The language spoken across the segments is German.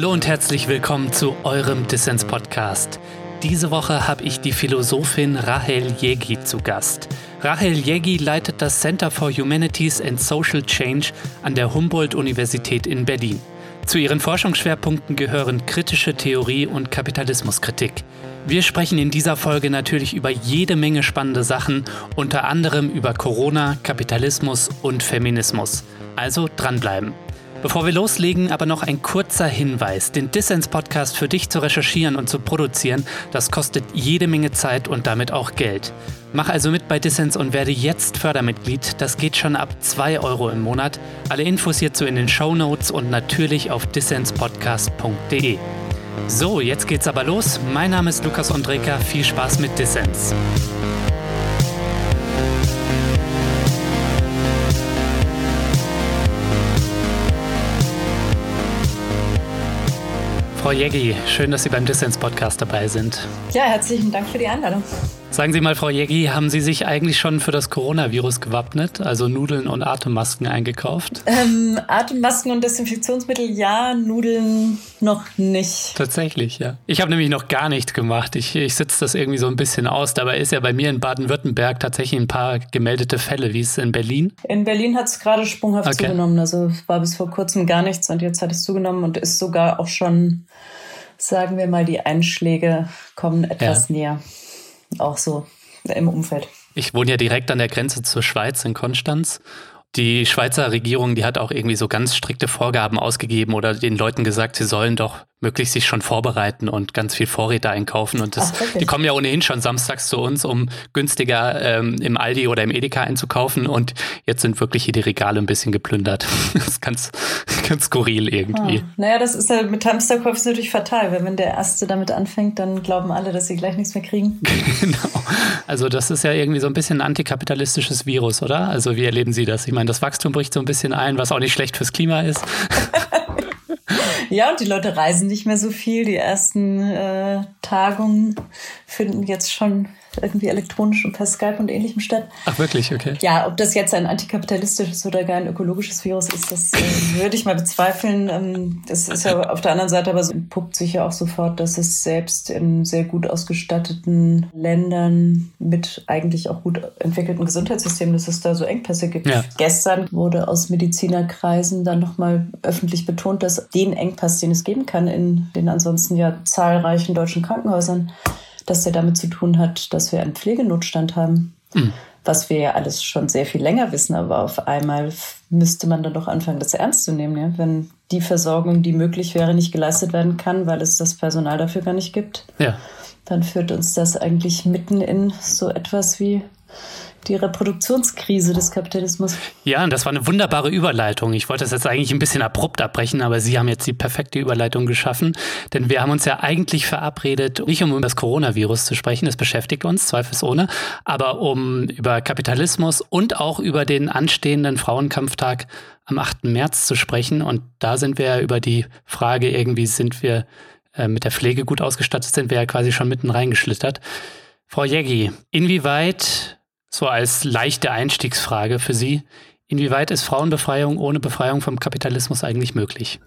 Hallo und herzlich willkommen zu eurem Dissens-Podcast. Diese Woche habe ich die Philosophin Rahel Yegi zu Gast. Rahel Yegi leitet das Center for Humanities and Social Change an der Humboldt-Universität in Berlin. Zu ihren Forschungsschwerpunkten gehören kritische Theorie und Kapitalismuskritik. Wir sprechen in dieser Folge natürlich über jede Menge spannende Sachen, unter anderem über Corona, Kapitalismus und Feminismus. Also dranbleiben. Bevor wir loslegen, aber noch ein kurzer Hinweis. Den Dissens-Podcast für dich zu recherchieren und zu produzieren, das kostet jede Menge Zeit und damit auch Geld. Mach also mit bei Dissens und werde jetzt Fördermitglied. Das geht schon ab 2 Euro im Monat. Alle Infos hierzu in den Show Notes und natürlich auf dissenspodcast.de. So, jetzt geht's aber los. Mein Name ist Lukas Andreka. Viel Spaß mit Dissens. Frau Jeggi, schön, dass Sie beim Dissens-Podcast dabei sind. Ja, herzlichen Dank für die Einladung. Sagen Sie mal, Frau Jeggi, haben Sie sich eigentlich schon für das Coronavirus gewappnet, also Nudeln und Atemmasken eingekauft? Ähm, Atemmasken und Desinfektionsmittel ja, Nudeln noch nicht. Tatsächlich, ja. Ich habe nämlich noch gar nichts gemacht. Ich, ich sitze das irgendwie so ein bisschen aus. Dabei ist ja bei mir in Baden-Württemberg tatsächlich ein paar gemeldete Fälle. Wie ist es in Berlin? In Berlin hat es gerade sprunghaft okay. zugenommen. Also war bis vor kurzem gar nichts und jetzt hat es zugenommen und ist sogar auch schon, sagen wir mal, die Einschläge kommen etwas ja. näher auch so im Umfeld. Ich wohne ja direkt an der Grenze zur Schweiz in Konstanz. Die Schweizer Regierung, die hat auch irgendwie so ganz strikte Vorgaben ausgegeben oder den Leuten gesagt, sie sollen doch möglichst sich schon vorbereiten und ganz viel Vorräte einkaufen. Und das, Ach, die kommen ja ohnehin schon samstags zu uns, um günstiger ähm, im Aldi oder im Edeka einzukaufen. Und jetzt sind wirklich hier die Regale ein bisschen geplündert. das ist ganz, ganz skurril irgendwie. Ah. Naja, das ist ja mit Hamsterkäufen natürlich fatal, weil wenn der Erste damit anfängt, dann glauben alle, dass sie gleich nichts mehr kriegen. genau. Also das ist ja irgendwie so ein bisschen ein antikapitalistisches Virus, oder? Also wie erleben Sie das? Ich meine, das Wachstum bricht so ein bisschen ein, was auch nicht schlecht fürs Klima ist. Ja, und die Leute reisen nicht mehr so viel. Die ersten äh, Tagungen finden jetzt schon irgendwie elektronisch und per Skype und ähnlichem statt. Ach wirklich, okay. Ja, ob das jetzt ein antikapitalistisches oder gar ein ökologisches Virus ist, das äh, würde ich mal bezweifeln. Ähm, das ist ja auf der anderen Seite aber so entpuppt sich ja auch sofort, dass es selbst in sehr gut ausgestatteten Ländern mit eigentlich auch gut entwickelten Gesundheitssystemen, dass es da so Engpässe gibt. Ja. Gestern wurde aus Medizinerkreisen dann nochmal öffentlich betont, dass den Engpass, den es geben kann in den ansonsten ja zahlreichen deutschen Krankenhäusern, dass der damit zu tun hat, dass wir einen Pflegenotstand haben. Mhm. Was wir ja alles schon sehr viel länger wissen, aber auf einmal müsste man dann doch anfangen, das ernst zu nehmen, ja? wenn die Versorgung, die möglich wäre, nicht geleistet werden kann, weil es das Personal dafür gar nicht gibt. Ja. Dann führt uns das eigentlich mitten in so etwas wie die Reproduktionskrise des Kapitalismus. Ja, und das war eine wunderbare Überleitung. Ich wollte das jetzt eigentlich ein bisschen abrupt abbrechen, aber Sie haben jetzt die perfekte Überleitung geschaffen, denn wir haben uns ja eigentlich verabredet, nicht um über das Coronavirus zu sprechen, das beschäftigt uns zweifelsohne, aber um über Kapitalismus und auch über den anstehenden Frauenkampftag am 8. März zu sprechen. Und da sind wir ja über die Frage, irgendwie sind wir äh, mit der Pflege gut ausgestattet, sind wir ja quasi schon mitten reingeschlittert. Frau Jeggi, inwieweit so als leichte Einstiegsfrage für Sie. Inwieweit ist Frauenbefreiung ohne Befreiung vom Kapitalismus eigentlich möglich?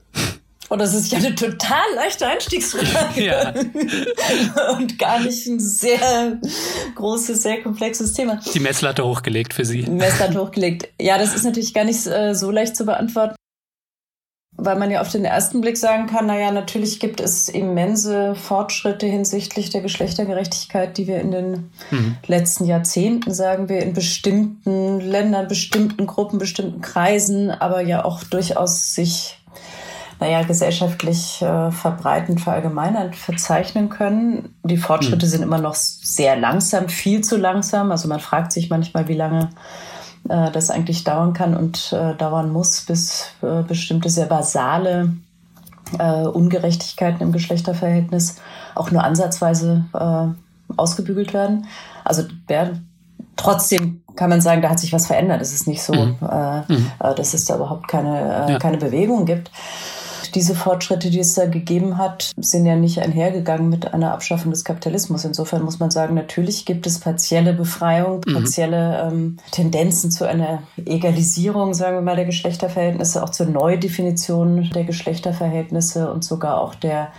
Oh, das ist ja eine total leichte Einstiegsfrage. Ja. Und gar nicht ein sehr großes, sehr komplexes Thema. Die Messlatte hochgelegt für Sie. Messlatte hochgelegt. Ja, das ist natürlich gar nicht äh, so leicht zu beantworten weil man ja auf den ersten Blick sagen kann, naja, natürlich gibt es immense Fortschritte hinsichtlich der Geschlechtergerechtigkeit, die wir in den mhm. letzten Jahrzehnten, sagen wir, in bestimmten Ländern, bestimmten Gruppen, bestimmten Kreisen, aber ja auch durchaus sich naja, gesellschaftlich äh, verbreitend, verallgemeinert verzeichnen können. Die Fortschritte mhm. sind immer noch sehr langsam, viel zu langsam. Also man fragt sich manchmal, wie lange äh, das eigentlich dauern kann und äh, dauern muss, bis äh, bestimmte sehr basale äh, Ungerechtigkeiten im Geschlechterverhältnis auch nur ansatzweise äh, ausgebügelt werden. Also ja, trotzdem kann man sagen, da hat sich was verändert. Es ist nicht so, mhm. Äh, mhm. dass es da überhaupt keine, ja. keine Bewegung gibt diese Fortschritte, die es da gegeben hat, sind ja nicht einhergegangen mit einer Abschaffung des Kapitalismus. Insofern muss man sagen, natürlich gibt es partielle Befreiung, mhm. partielle ähm, Tendenzen zu einer Egalisierung, sagen wir mal, der Geschlechterverhältnisse, auch zur Neudefinition der Geschlechterverhältnisse und sogar auch der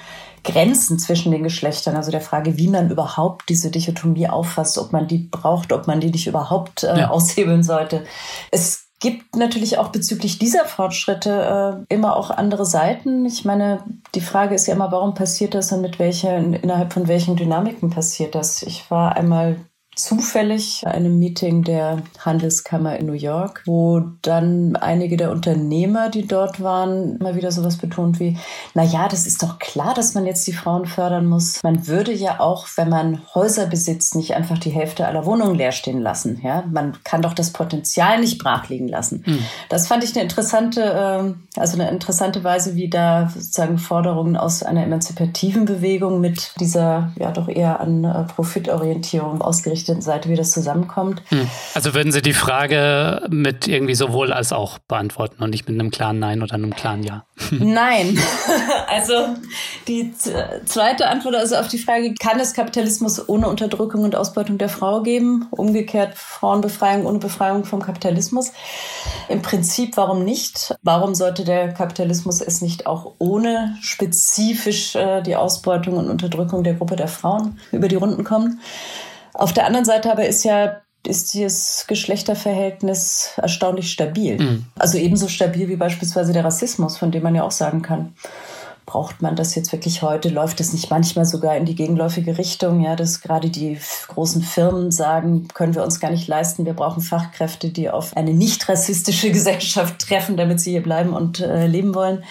Grenzen zwischen den Geschlechtern, also der Frage, wie man überhaupt diese Dichotomie auffasst, ob man die braucht, ob man die nicht überhaupt äh, ja. aushebeln sollte. Es gibt natürlich auch bezüglich dieser Fortschritte äh, immer auch andere Seiten. Ich meine, die Frage ist ja immer, warum passiert das und mit welchen, innerhalb von welchen Dynamiken passiert das? Ich war einmal zufällig einem Meeting der Handelskammer in New York, wo dann einige der Unternehmer, die dort waren, immer wieder sowas betont wie, na ja, das ist doch klar, dass man jetzt die Frauen fördern muss. Man würde ja auch, wenn man Häuser besitzt, nicht einfach die Hälfte aller Wohnungen leer stehen lassen. Ja, man kann doch das Potenzial nicht brachliegen lassen. Hm. Das fand ich eine interessante, äh, also eine interessante Weise, wie da sozusagen Forderungen aus einer emanzipativen Bewegung mit dieser ja doch eher an äh, Profitorientierung ausgerichtet berichteten Seite, wie das zusammenkommt. Hm. Also würden Sie die Frage mit irgendwie sowohl als auch beantworten und nicht mit einem klaren Nein oder einem klaren Ja? Nein. also die zweite Antwort also auf die Frage, kann es Kapitalismus ohne Unterdrückung und Ausbeutung der Frau geben? Umgekehrt Frauenbefreiung ohne Befreiung vom Kapitalismus? Im Prinzip, warum nicht? Warum sollte der Kapitalismus es nicht auch ohne spezifisch äh, die Ausbeutung und Unterdrückung der Gruppe der Frauen über die Runden kommen? Auf der anderen Seite aber ist ja ist dieses Geschlechterverhältnis erstaunlich stabil. Mhm. Also ebenso stabil wie beispielsweise der Rassismus, von dem man ja auch sagen kann, braucht man das jetzt wirklich heute? Läuft es nicht manchmal sogar in die gegenläufige Richtung? Ja, dass gerade die großen Firmen sagen, können wir uns gar nicht leisten. Wir brauchen Fachkräfte, die auf eine nicht rassistische Gesellschaft treffen, damit sie hier bleiben und äh, leben wollen.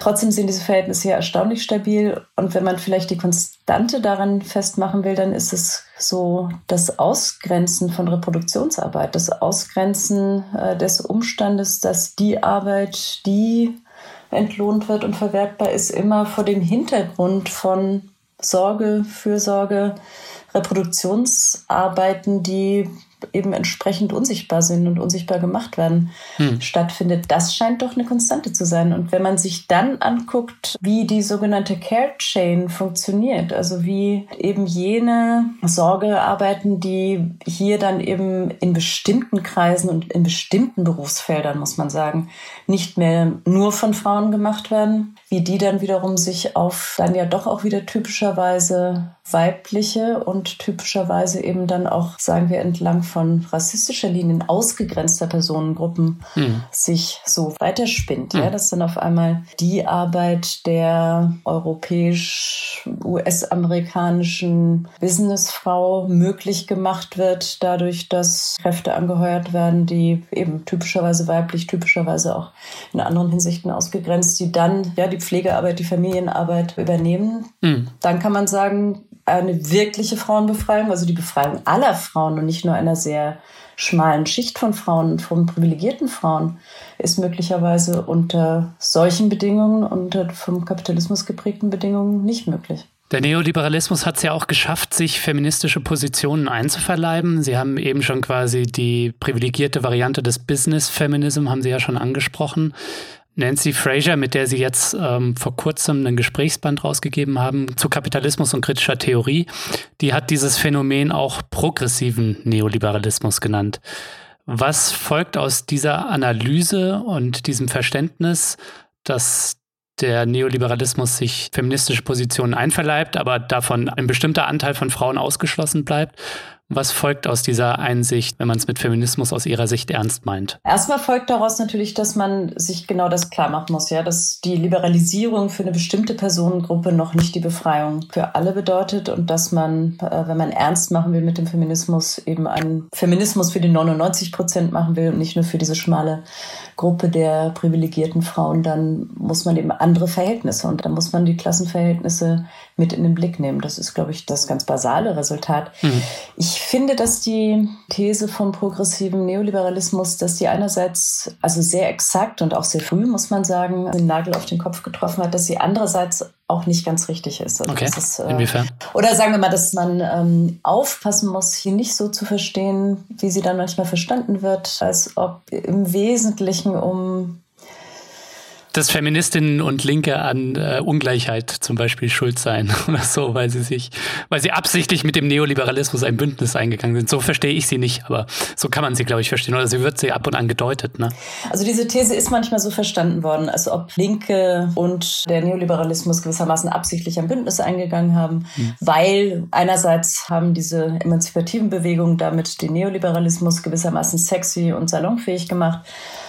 Trotzdem sind diese Verhältnisse hier erstaunlich stabil. Und wenn man vielleicht die Konstante daran festmachen will, dann ist es so das Ausgrenzen von Reproduktionsarbeit, das Ausgrenzen äh, des Umstandes, dass die Arbeit, die entlohnt wird und verwertbar ist, immer vor dem Hintergrund von Sorge, Fürsorge, Reproduktionsarbeiten, die eben entsprechend unsichtbar sind und unsichtbar gemacht werden, hm. stattfindet. Das scheint doch eine Konstante zu sein. Und wenn man sich dann anguckt, wie die sogenannte Care Chain funktioniert, also wie eben jene Sorgearbeiten, die hier dann eben in bestimmten Kreisen und in bestimmten Berufsfeldern, muss man sagen, nicht mehr nur von Frauen gemacht werden, wie die dann wiederum sich auf dann ja doch auch wieder typischerweise weibliche und typischerweise eben dann auch, sagen wir, entlang von rassistischer Linien ausgegrenzter Personengruppen mhm. sich so weiterspinnt. Mhm. Ja, dass dann auf einmal die Arbeit der europäisch-US-amerikanischen Businessfrau möglich gemacht wird, dadurch, dass Kräfte angeheuert werden, die eben typischerweise weiblich, typischerweise auch in anderen Hinsichten ausgegrenzt, die dann ja die Pflegearbeit, die Familienarbeit übernehmen. Mhm. Dann kann man sagen, eine wirkliche Frauenbefreiung, also die Befreiung aller Frauen und nicht nur einer sehr schmalen Schicht von Frauen, von privilegierten Frauen, ist möglicherweise unter solchen Bedingungen, unter vom Kapitalismus geprägten Bedingungen nicht möglich. Der Neoliberalismus hat es ja auch geschafft, sich feministische Positionen einzuverleiben. Sie haben eben schon quasi die privilegierte Variante des Business Feminism, haben Sie ja schon angesprochen. Nancy Fraser, mit der Sie jetzt ähm, vor kurzem einen Gesprächsband rausgegeben haben zu Kapitalismus und kritischer Theorie, die hat dieses Phänomen auch progressiven Neoliberalismus genannt. Was folgt aus dieser Analyse und diesem Verständnis, dass der Neoliberalismus sich feministische Positionen einverleibt, aber davon ein bestimmter Anteil von Frauen ausgeschlossen bleibt? Was folgt aus dieser Einsicht, wenn man es mit Feminismus aus Ihrer Sicht ernst meint? Erstmal folgt daraus natürlich, dass man sich genau das klar machen muss, ja, dass die Liberalisierung für eine bestimmte Personengruppe noch nicht die Befreiung für alle bedeutet und dass man, äh, wenn man ernst machen will mit dem Feminismus, eben einen Feminismus für die 99 Prozent machen will und nicht nur für diese schmale Gruppe der privilegierten Frauen, dann muss man eben andere Verhältnisse und dann muss man die Klassenverhältnisse mit in den Blick nehmen. Das ist, glaube ich, das ganz basale Resultat. Mhm. Ich finde, dass die These vom progressiven Neoliberalismus, dass die einerseits also sehr exakt und auch sehr früh, muss man sagen, den Nagel auf den Kopf getroffen hat, dass sie andererseits auch nicht ganz richtig ist. Also okay. Ist, äh, Inwiefern? Oder sagen wir mal, dass man ähm, aufpassen muss, hier nicht so zu verstehen, wie sie dann manchmal verstanden wird, als ob im Wesentlichen um dass Feministinnen und Linke an äh, Ungleichheit zum Beispiel schuld sein oder so, weil sie sich, weil sie absichtlich mit dem Neoliberalismus ein Bündnis eingegangen sind. So verstehe ich sie nicht, aber so kann man sie, glaube ich, verstehen. Oder sie wird sie ab und an gedeutet. Ne? Also diese These ist manchmal so verstanden worden, als ob Linke und der Neoliberalismus gewissermaßen absichtlich ein Bündnis eingegangen haben, hm. weil einerseits haben diese emanzipativen Bewegungen damit den Neoliberalismus gewissermaßen sexy und salonfähig gemacht.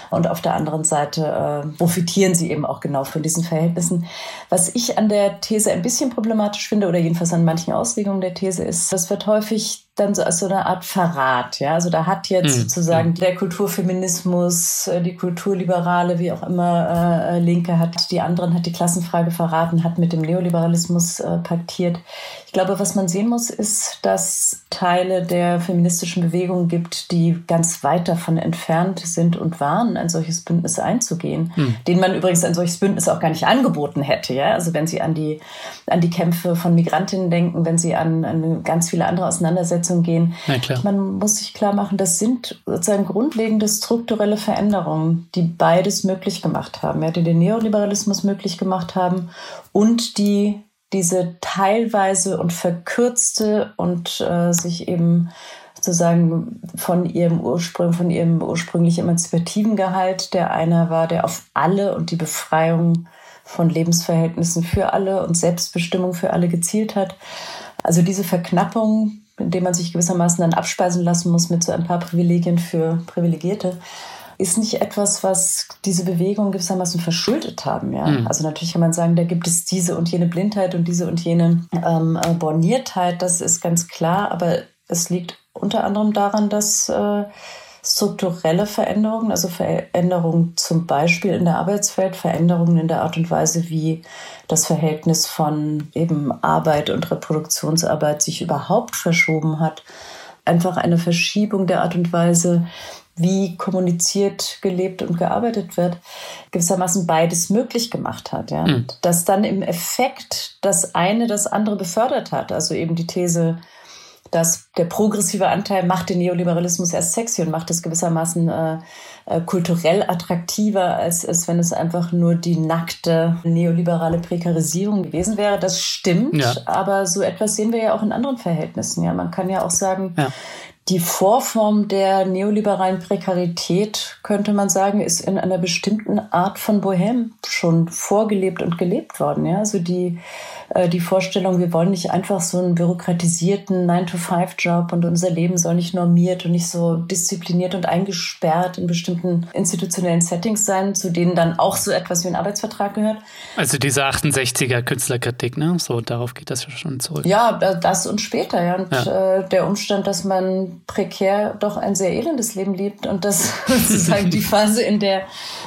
Und auf der anderen Seite äh, profitieren sie eben auch genau von diesen Verhältnissen. Was ich an der These ein bisschen problematisch finde, oder jedenfalls an manchen Auslegungen der These, ist, das wird häufig dann so als so eine Art Verrat. Ja, also da hat jetzt mhm. sozusagen der Kulturfeminismus, äh, die Kulturliberale, wie auch immer, äh, Linke hat die anderen, hat die Klassenfrage verraten, hat mit dem Neoliberalismus äh, paktiert. Ich glaube, was man sehen muss, ist, dass Teile der feministischen Bewegung gibt, die ganz weit davon entfernt sind und waren, ein solches Bündnis einzugehen, mhm. denen man übrigens ein solches Bündnis auch gar nicht angeboten hätte. Ja, also wenn Sie an die an die Kämpfe von Migrantinnen denken, wenn Sie an, an ganz viele andere Auseinandersetzungen Umsetzung gehen. Man muss sich klar machen, das sind sozusagen grundlegende strukturelle Veränderungen, die beides möglich gemacht haben, ja, die den Neoliberalismus möglich gemacht haben und die diese teilweise und verkürzte und äh, sich eben sozusagen von ihrem Ursprung, von ihrem ursprünglich emanzipativen Gehalt, der einer war, der auf alle und die Befreiung von Lebensverhältnissen für alle und Selbstbestimmung für alle gezielt hat. Also diese Verknappung indem man sich gewissermaßen dann abspeisen lassen muss mit so ein paar Privilegien für Privilegierte, ist nicht etwas, was diese Bewegung gewissermaßen verschuldet haben. Ja? Mhm. Also natürlich kann man sagen, da gibt es diese und jene Blindheit und diese und jene ähm, äh, Borniertheit, das ist ganz klar, aber es liegt unter anderem daran, dass äh, strukturelle Veränderungen, also Veränderungen zum Beispiel in der Arbeitswelt, Veränderungen in der Art und Weise, wie das Verhältnis von eben Arbeit und Reproduktionsarbeit sich überhaupt verschoben hat. Einfach eine Verschiebung der Art und Weise, wie kommuniziert, gelebt und gearbeitet wird, gewissermaßen beides möglich gemacht hat. Ja? Mhm. Dass dann im Effekt das eine das andere befördert hat. Also eben die These, dass der progressive Anteil macht den Neoliberalismus erst sexy und macht es gewissermaßen äh, äh, kulturell attraktiver, als, als wenn es einfach nur die nackte neoliberale Prekarisierung gewesen wäre. Das stimmt, ja. aber so etwas sehen wir ja auch in anderen Verhältnissen. Ja, man kann ja auch sagen, ja. Die Vorform der neoliberalen Prekarität, könnte man sagen, ist in einer bestimmten Art von Bohem schon vorgelebt und gelebt worden. Ja? Also die äh, die Vorstellung, wir wollen nicht einfach so einen bürokratisierten 9-to-5-Job und unser Leben soll nicht normiert und nicht so diszipliniert und eingesperrt in bestimmten institutionellen Settings sein, zu denen dann auch so etwas wie ein Arbeitsvertrag gehört. Also diese 68er Künstlerkritik, ne? So, darauf geht das ja schon zurück. Ja, das und später, ja. Und ja. Äh, der Umstand, dass man prekär doch ein sehr elendes Leben lebt und das sozusagen die Phase, in der,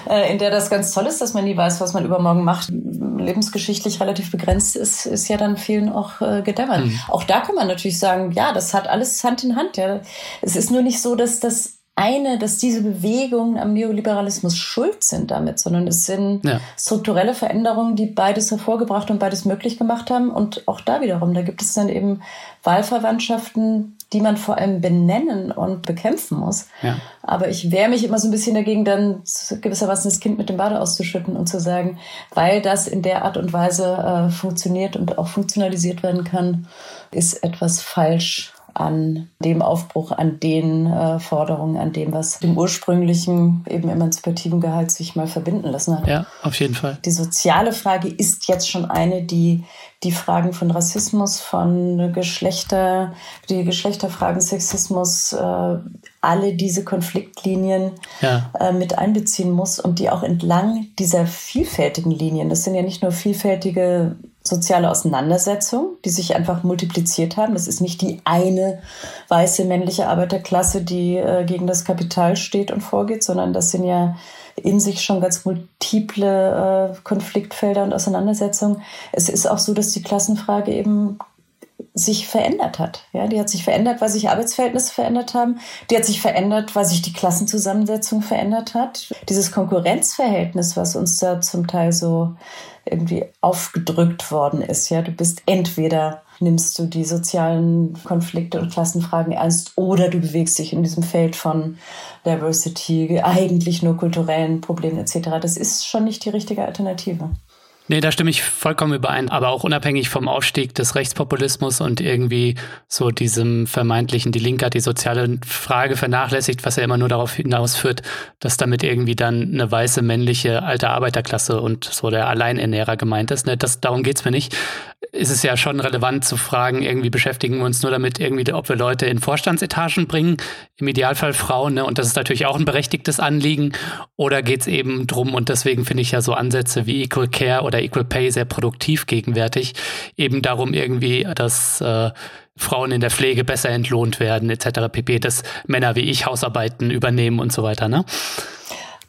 äh, in der das ganz toll ist, dass man nie weiß, was man übermorgen macht, lebensgeschichtlich relativ begrenzt ist, ist, ist ja dann vielen auch äh, gedämmert. Mhm. Auch da kann man natürlich sagen, ja, das hat alles Hand in Hand. Ja. Es ist nur nicht so, dass das eine, dass diese Bewegungen am Neoliberalismus schuld sind damit, sondern es sind ja. strukturelle Veränderungen, die beides hervorgebracht und beides möglich gemacht haben. Und auch da wiederum, da gibt es dann eben Wahlverwandtschaften, die man vor allem benennen und bekämpfen muss. Ja. Aber ich wehre mich immer so ein bisschen dagegen, dann gewissermaßen das Kind mit dem Bade auszuschütten und zu sagen, weil das in der Art und Weise äh, funktioniert und auch funktionalisiert werden kann, ist etwas falsch an dem Aufbruch, an den äh, Forderungen, an dem, was dem ursprünglichen, eben emanzipativen Gehalt sich mal verbinden lassen hat. Ja, auf jeden Fall. Die soziale Frage ist jetzt schon eine, die die Fragen von Rassismus, von Geschlechter, die Geschlechterfragen, Sexismus, äh, alle diese Konfliktlinien ja. äh, mit einbeziehen muss und die auch entlang dieser vielfältigen Linien, das sind ja nicht nur vielfältige soziale Auseinandersetzungen, die sich einfach multipliziert haben. Das ist nicht die eine weiße männliche Arbeiterklasse, die äh, gegen das Kapital steht und vorgeht, sondern das sind ja in sich schon ganz multiple äh, Konfliktfelder und Auseinandersetzungen. Es ist auch so, dass die Klassenfrage eben sich verändert hat. Ja, die hat sich verändert, weil sich Arbeitsverhältnisse verändert haben. Die hat sich verändert, weil sich die Klassenzusammensetzung verändert hat. Dieses Konkurrenzverhältnis, was uns da zum Teil so irgendwie aufgedrückt worden ist. Ja, du bist entweder nimmst du die sozialen Konflikte und Klassenfragen ernst oder du bewegst dich in diesem Feld von Diversity, eigentlich nur kulturellen Problemen etc. Das ist schon nicht die richtige Alternative. Nee, da stimme ich vollkommen überein. Aber auch unabhängig vom Aufstieg des Rechtspopulismus und irgendwie so diesem vermeintlichen, die Linke hat die soziale Frage vernachlässigt, was ja immer nur darauf hinausführt, dass damit irgendwie dann eine weiße männliche alte Arbeiterklasse und so der Alleinernährer gemeint ist. Ne? Das, darum geht's mir nicht. Ist es ja schon relevant zu fragen, irgendwie beschäftigen wir uns nur damit, irgendwie, ob wir Leute in Vorstandsetagen bringen, im Idealfall Frauen, ne? und das ist natürlich auch ein berechtigtes Anliegen. Oder geht's eben drum, und deswegen finde ich ja so Ansätze wie Equal Care oder Equal Pay sehr produktiv gegenwärtig. Eben darum irgendwie, dass äh, Frauen in der Pflege besser entlohnt werden, etc. pp, dass Männer wie ich Hausarbeiten übernehmen und so weiter. Ne?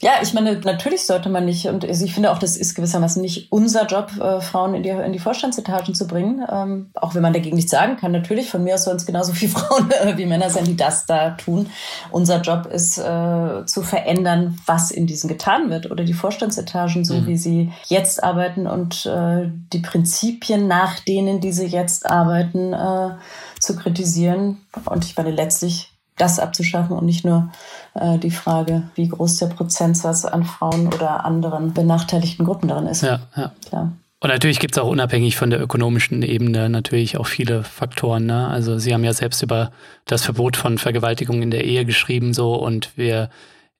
Ja, ich meine, natürlich sollte man nicht, und ich finde auch, das ist gewissermaßen nicht unser Job, äh, Frauen in die, in die Vorstandsetagen zu bringen. Ähm, auch wenn man dagegen nichts sagen kann, natürlich, von mir aus sollen es genauso viele Frauen äh, wie Männer sein, die das da tun. Unser Job ist äh, zu verändern, was in diesen getan wird oder die Vorstandsetagen, so mhm. wie sie jetzt arbeiten und äh, die Prinzipien, nach denen diese jetzt arbeiten, äh, zu kritisieren. Und ich meine, letztlich das abzuschaffen und nicht nur äh, die Frage, wie groß der Prozentsatz an Frauen oder anderen benachteiligten Gruppen darin ist. Ja, ja. Klar. Und natürlich gibt es auch unabhängig von der ökonomischen Ebene natürlich auch viele Faktoren. Ne? Also Sie haben ja selbst über das Verbot von Vergewaltigung in der Ehe geschrieben so und wir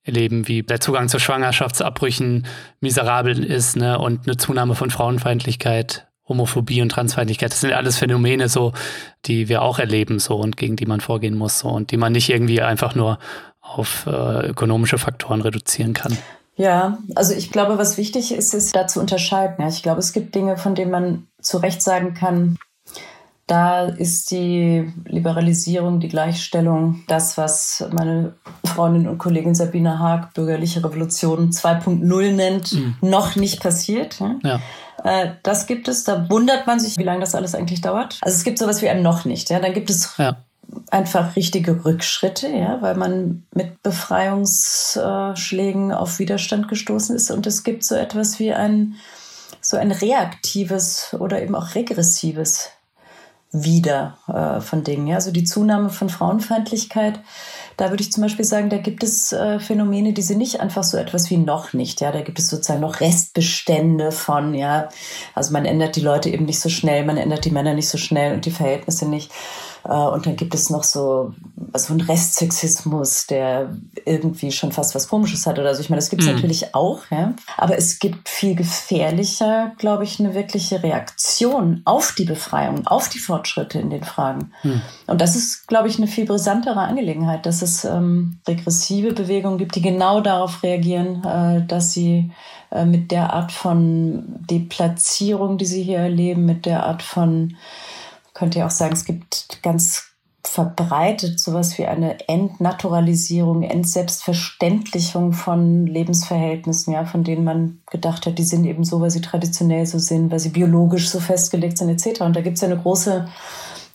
erleben, wie der Zugang zu Schwangerschaftsabbrüchen miserabel ist ne? und eine Zunahme von Frauenfeindlichkeit Homophobie und Transfeindlichkeit, das sind alles Phänomene so, die wir auch erleben so und gegen die man vorgehen muss so und die man nicht irgendwie einfach nur auf äh, ökonomische Faktoren reduzieren kann. Ja, also ich glaube, was wichtig ist, ist da zu unterscheiden. Ich glaube, es gibt Dinge, von denen man zu Recht sagen kann, da ist die Liberalisierung, die Gleichstellung, das, was meine Freundin und Kollegin Sabine Haag bürgerliche Revolution 2.0 nennt, mhm. noch nicht passiert. Ja? Äh, das gibt es, da wundert man sich, wie lange das alles eigentlich dauert. Also es gibt sowas wie ein noch nicht. Ja? Dann gibt es ja. einfach richtige Rückschritte, ja, weil man mit Befreiungsschlägen auf Widerstand gestoßen ist. Und es gibt so etwas wie ein, so ein reaktives oder eben auch regressives Wieder äh, von Dingen. Ja? Also die Zunahme von Frauenfeindlichkeit da würde ich zum Beispiel sagen, da gibt es äh, Phänomene, die sind nicht einfach so etwas wie noch nicht. Ja, da gibt es sozusagen noch Restbestände von, ja, also man ändert die Leute eben nicht so schnell, man ändert die Männer nicht so schnell und die Verhältnisse nicht. Äh, und dann gibt es noch so, so einen Restsexismus, der irgendwie schon fast was Komisches hat oder so. Ich meine, das gibt es mhm. natürlich auch, ja. Aber es gibt viel gefährlicher, glaube ich, eine wirkliche Reaktion auf die Befreiung, auf die Fortschritte in den Fragen. Mhm. Und das ist, glaube ich, eine viel brisantere Angelegenheit, dass es ähm, regressive Bewegungen gibt, die genau darauf reagieren, äh, dass sie äh, mit der Art von Deplatzierung, die sie hier erleben, mit der Art von könnte ja auch sagen, es gibt ganz verbreitet sowas wie eine Entnaturalisierung, Entselbstverständlichung von Lebensverhältnissen, ja, von denen man gedacht hat, die sind eben so, weil sie traditionell so sind, weil sie biologisch so festgelegt sind, etc. Und da gibt es ja eine große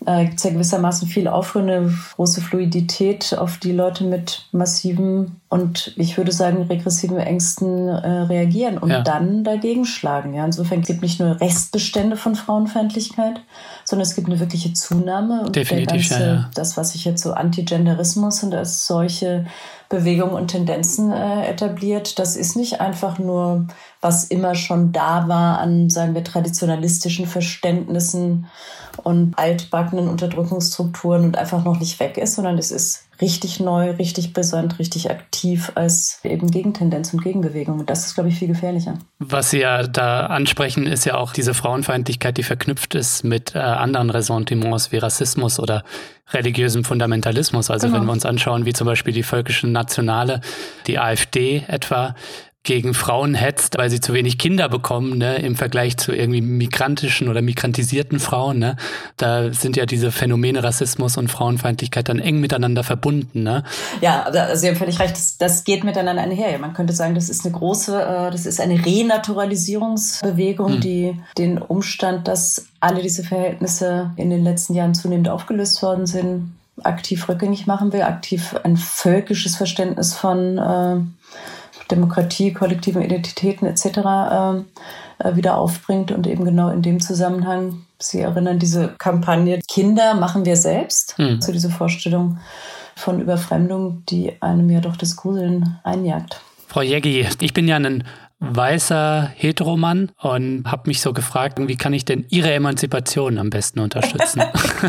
äh, gibt es ja gewissermaßen viel Aufruhr, eine große Fluidität, auf die Leute mit massiven und ich würde sagen regressiven Ängsten äh, reagieren und ja. dann dagegen schlagen. Ja, insofern gibt es nicht nur Restbestände von Frauenfeindlichkeit, sondern es gibt eine wirkliche Zunahme. Und Definitiv, ganze, ja, ja. Das, was sich jetzt so Antigenderismus und als solche Bewegungen und Tendenzen äh, etabliert, das ist nicht einfach nur, was immer schon da war an, sagen wir, traditionalistischen Verständnissen und altbackenen Unterdrückungsstrukturen und einfach noch nicht weg ist, sondern es ist richtig neu, richtig brisant, richtig aktiv als eben Gegentendenz und Gegenbewegung. Und das ist, glaube ich, viel gefährlicher. Was Sie ja da ansprechen, ist ja auch diese Frauenfeindlichkeit, die verknüpft ist mit äh, anderen Ressentiments wie Rassismus oder religiösem Fundamentalismus. Also genau. wenn wir uns anschauen, wie zum Beispiel die völkische Nationale, die AfD etwa, gegen Frauen hetzt, weil sie zu wenig Kinder bekommen, ne, im Vergleich zu irgendwie migrantischen oder migrantisierten Frauen, ne? Da sind ja diese Phänomene Rassismus und Frauenfeindlichkeit dann eng miteinander verbunden, ne? Ja, also Sie haben völlig recht, das, das geht miteinander einher. Man könnte sagen, das ist eine große, äh, das ist eine Renaturalisierungsbewegung, hm. die den Umstand, dass alle diese Verhältnisse in den letzten Jahren zunehmend aufgelöst worden sind, aktiv rückgängig machen will, aktiv ein völkisches Verständnis von äh, Demokratie, kollektiven Identitäten etc. Ähm, äh, wieder aufbringt und eben genau in dem Zusammenhang Sie erinnern diese Kampagne Kinder machen wir selbst, hm. so diese Vorstellung von Überfremdung, die einem ja doch das Gruseln einjagt. Frau Jeggi, ich bin ja ein weißer Heteromann und habe mich so gefragt, wie kann ich denn Ihre Emanzipation am besten unterstützen?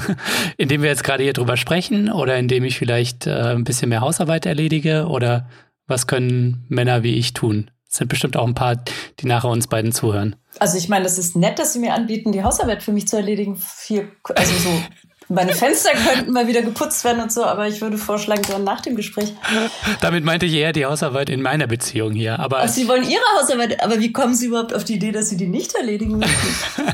indem wir jetzt gerade hier drüber sprechen oder indem ich vielleicht äh, ein bisschen mehr Hausarbeit erledige oder was können Männer wie ich tun? Es sind bestimmt auch ein paar, die nachher uns beiden zuhören. Also ich meine, das ist nett, dass Sie mir anbieten, die Hausarbeit für mich zu erledigen. Viel, also so meine Fenster könnten mal wieder geputzt werden und so, aber ich würde vorschlagen, dann nach dem Gespräch. Damit meinte ich eher die Hausarbeit in meiner Beziehung hier. Aber Ach, Sie wollen Ihre Hausarbeit, aber wie kommen Sie überhaupt auf die Idee, dass Sie die nicht erledigen müssen?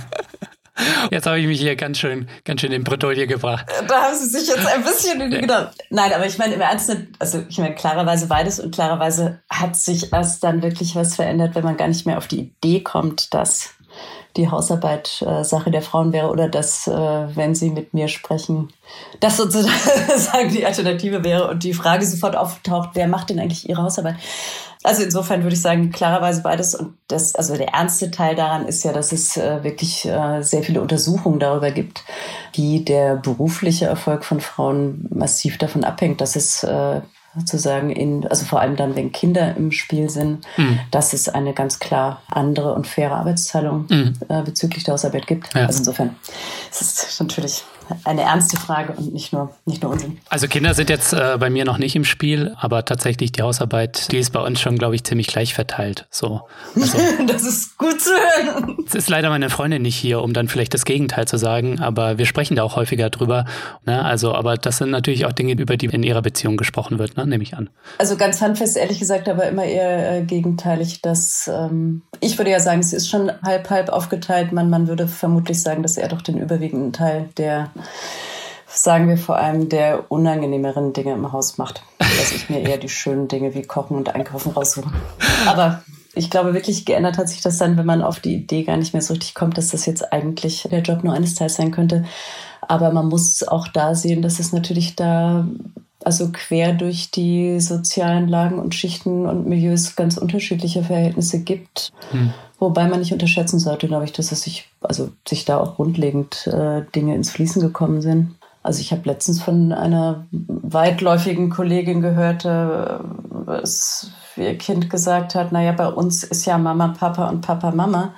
Jetzt habe ich mich hier ganz schön, ganz schön in Bredouille gebracht. Da haben Sie sich jetzt ein bisschen in die genau. Nein, aber ich meine im Ernst, also ich meine klarerweise beides und klarerweise hat sich erst dann wirklich was verändert, wenn man gar nicht mehr auf die Idee kommt, dass die Hausarbeit äh, Sache der Frauen wäre oder dass, äh, wenn sie mit mir sprechen, das sozusagen die Alternative wäre und die Frage sofort auftaucht, wer macht denn eigentlich ihre Hausarbeit? Also insofern würde ich sagen, klarerweise beides. Und das, also der ernste Teil daran ist ja, dass es äh, wirklich äh, sehr viele Untersuchungen darüber gibt, wie der berufliche Erfolg von Frauen massiv davon abhängt, dass es äh, sozusagen in, also vor allem dann, wenn Kinder im Spiel sind, mhm. dass es eine ganz klar andere und faire Arbeitsteilung mhm. äh, bezüglich der Hausarbeit gibt. Ja. Also insofern, es ist natürlich eine ernste Frage und nicht nur, nicht nur Unsinn. Also Kinder sind jetzt äh, bei mir noch nicht im Spiel, aber tatsächlich die Hausarbeit, die ist bei uns schon, glaube ich, ziemlich gleich verteilt. So. Also, das ist gut zu hören. Es ist leider meine Freundin nicht hier, um dann vielleicht das Gegenteil zu sagen, aber wir sprechen da auch häufiger drüber. Ne? Also, aber das sind natürlich auch Dinge, über die in ihrer Beziehung gesprochen wird, ne? nehme ich an. Also ganz handfest, ehrlich gesagt, aber immer eher äh, gegenteilig, dass ähm, ich würde ja sagen, es ist schon halb halb aufgeteilt. Man, man würde vermutlich sagen, dass er doch den überwiegenden Teil der sagen wir vor allem der unangenehmeren Dinge im Haus macht. Dass ich mir eher die schönen Dinge wie Kochen und Einkaufen raussuche. Aber ich glaube wirklich, geändert hat sich das dann, wenn man auf die Idee gar nicht mehr so richtig kommt, dass das jetzt eigentlich der Job nur eines Teils sein könnte. Aber man muss auch da sehen, dass es natürlich da also quer durch die sozialen Lagen und Schichten und Milieus ganz unterschiedliche Verhältnisse gibt. Hm. Wobei man nicht unterschätzen sollte, glaube ich, dass es sich, also sich da auch grundlegend äh, Dinge ins Fließen gekommen sind. Also ich habe letztens von einer weitläufigen Kollegin gehört, was äh, ihr Kind gesagt hat, naja, bei uns ist ja Mama, Papa und Papa, Mama.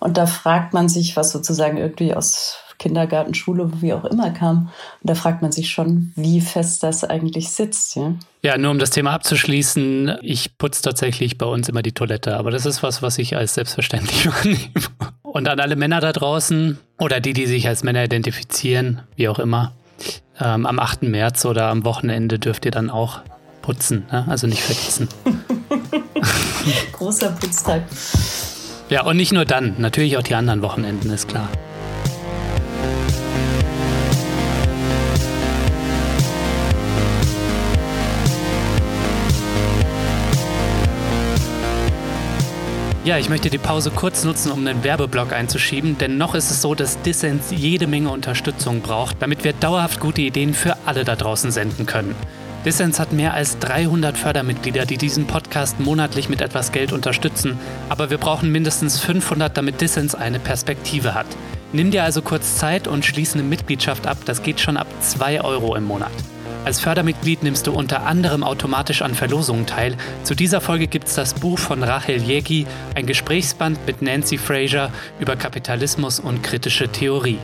Und da fragt man sich, was sozusagen irgendwie aus Kindergarten, Schule, wie auch immer kam. Und da fragt man sich schon, wie fest das eigentlich sitzt. Ja, ja nur um das Thema abzuschließen, ich putze tatsächlich bei uns immer die Toilette, aber das ist was, was ich als selbstverständlich wahrnehme. Und an alle Männer da draußen oder die, die sich als Männer identifizieren, wie auch immer, ähm, am 8. März oder am Wochenende dürft ihr dann auch putzen, ne? also nicht vergessen. Großer Putztag. Ja, und nicht nur dann, natürlich auch die anderen Wochenenden, ist klar. Ja, ich möchte die Pause kurz nutzen, um einen Werbeblock einzuschieben, denn noch ist es so, dass Dissens jede Menge Unterstützung braucht, damit wir dauerhaft gute Ideen für alle da draußen senden können. Dissens hat mehr als 300 Fördermitglieder, die diesen Podcast monatlich mit etwas Geld unterstützen, aber wir brauchen mindestens 500, damit Dissens eine Perspektive hat. Nimm dir also kurz Zeit und schließe eine Mitgliedschaft ab, das geht schon ab 2 Euro im Monat. Als Fördermitglied nimmst du unter anderem automatisch an Verlosungen teil. Zu dieser Folge gibt es das Buch von Rachel Jägi, ein Gesprächsband mit Nancy Fraser über Kapitalismus und kritische Theorie.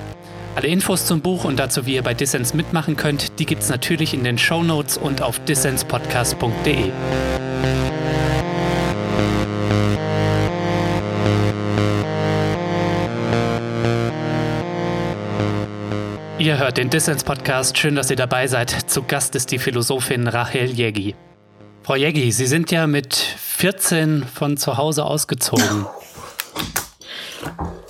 Alle Infos zum Buch und dazu, wie ihr bei Dissens mitmachen könnt, die gibt es natürlich in den Show Notes und auf dissenspodcast.de. Ihr hört den Dissens Podcast. Schön, dass ihr dabei seid. Zu Gast ist die Philosophin Rachel Jägi. Frau Jägi, Sie sind ja mit 14 von zu Hause ausgezogen.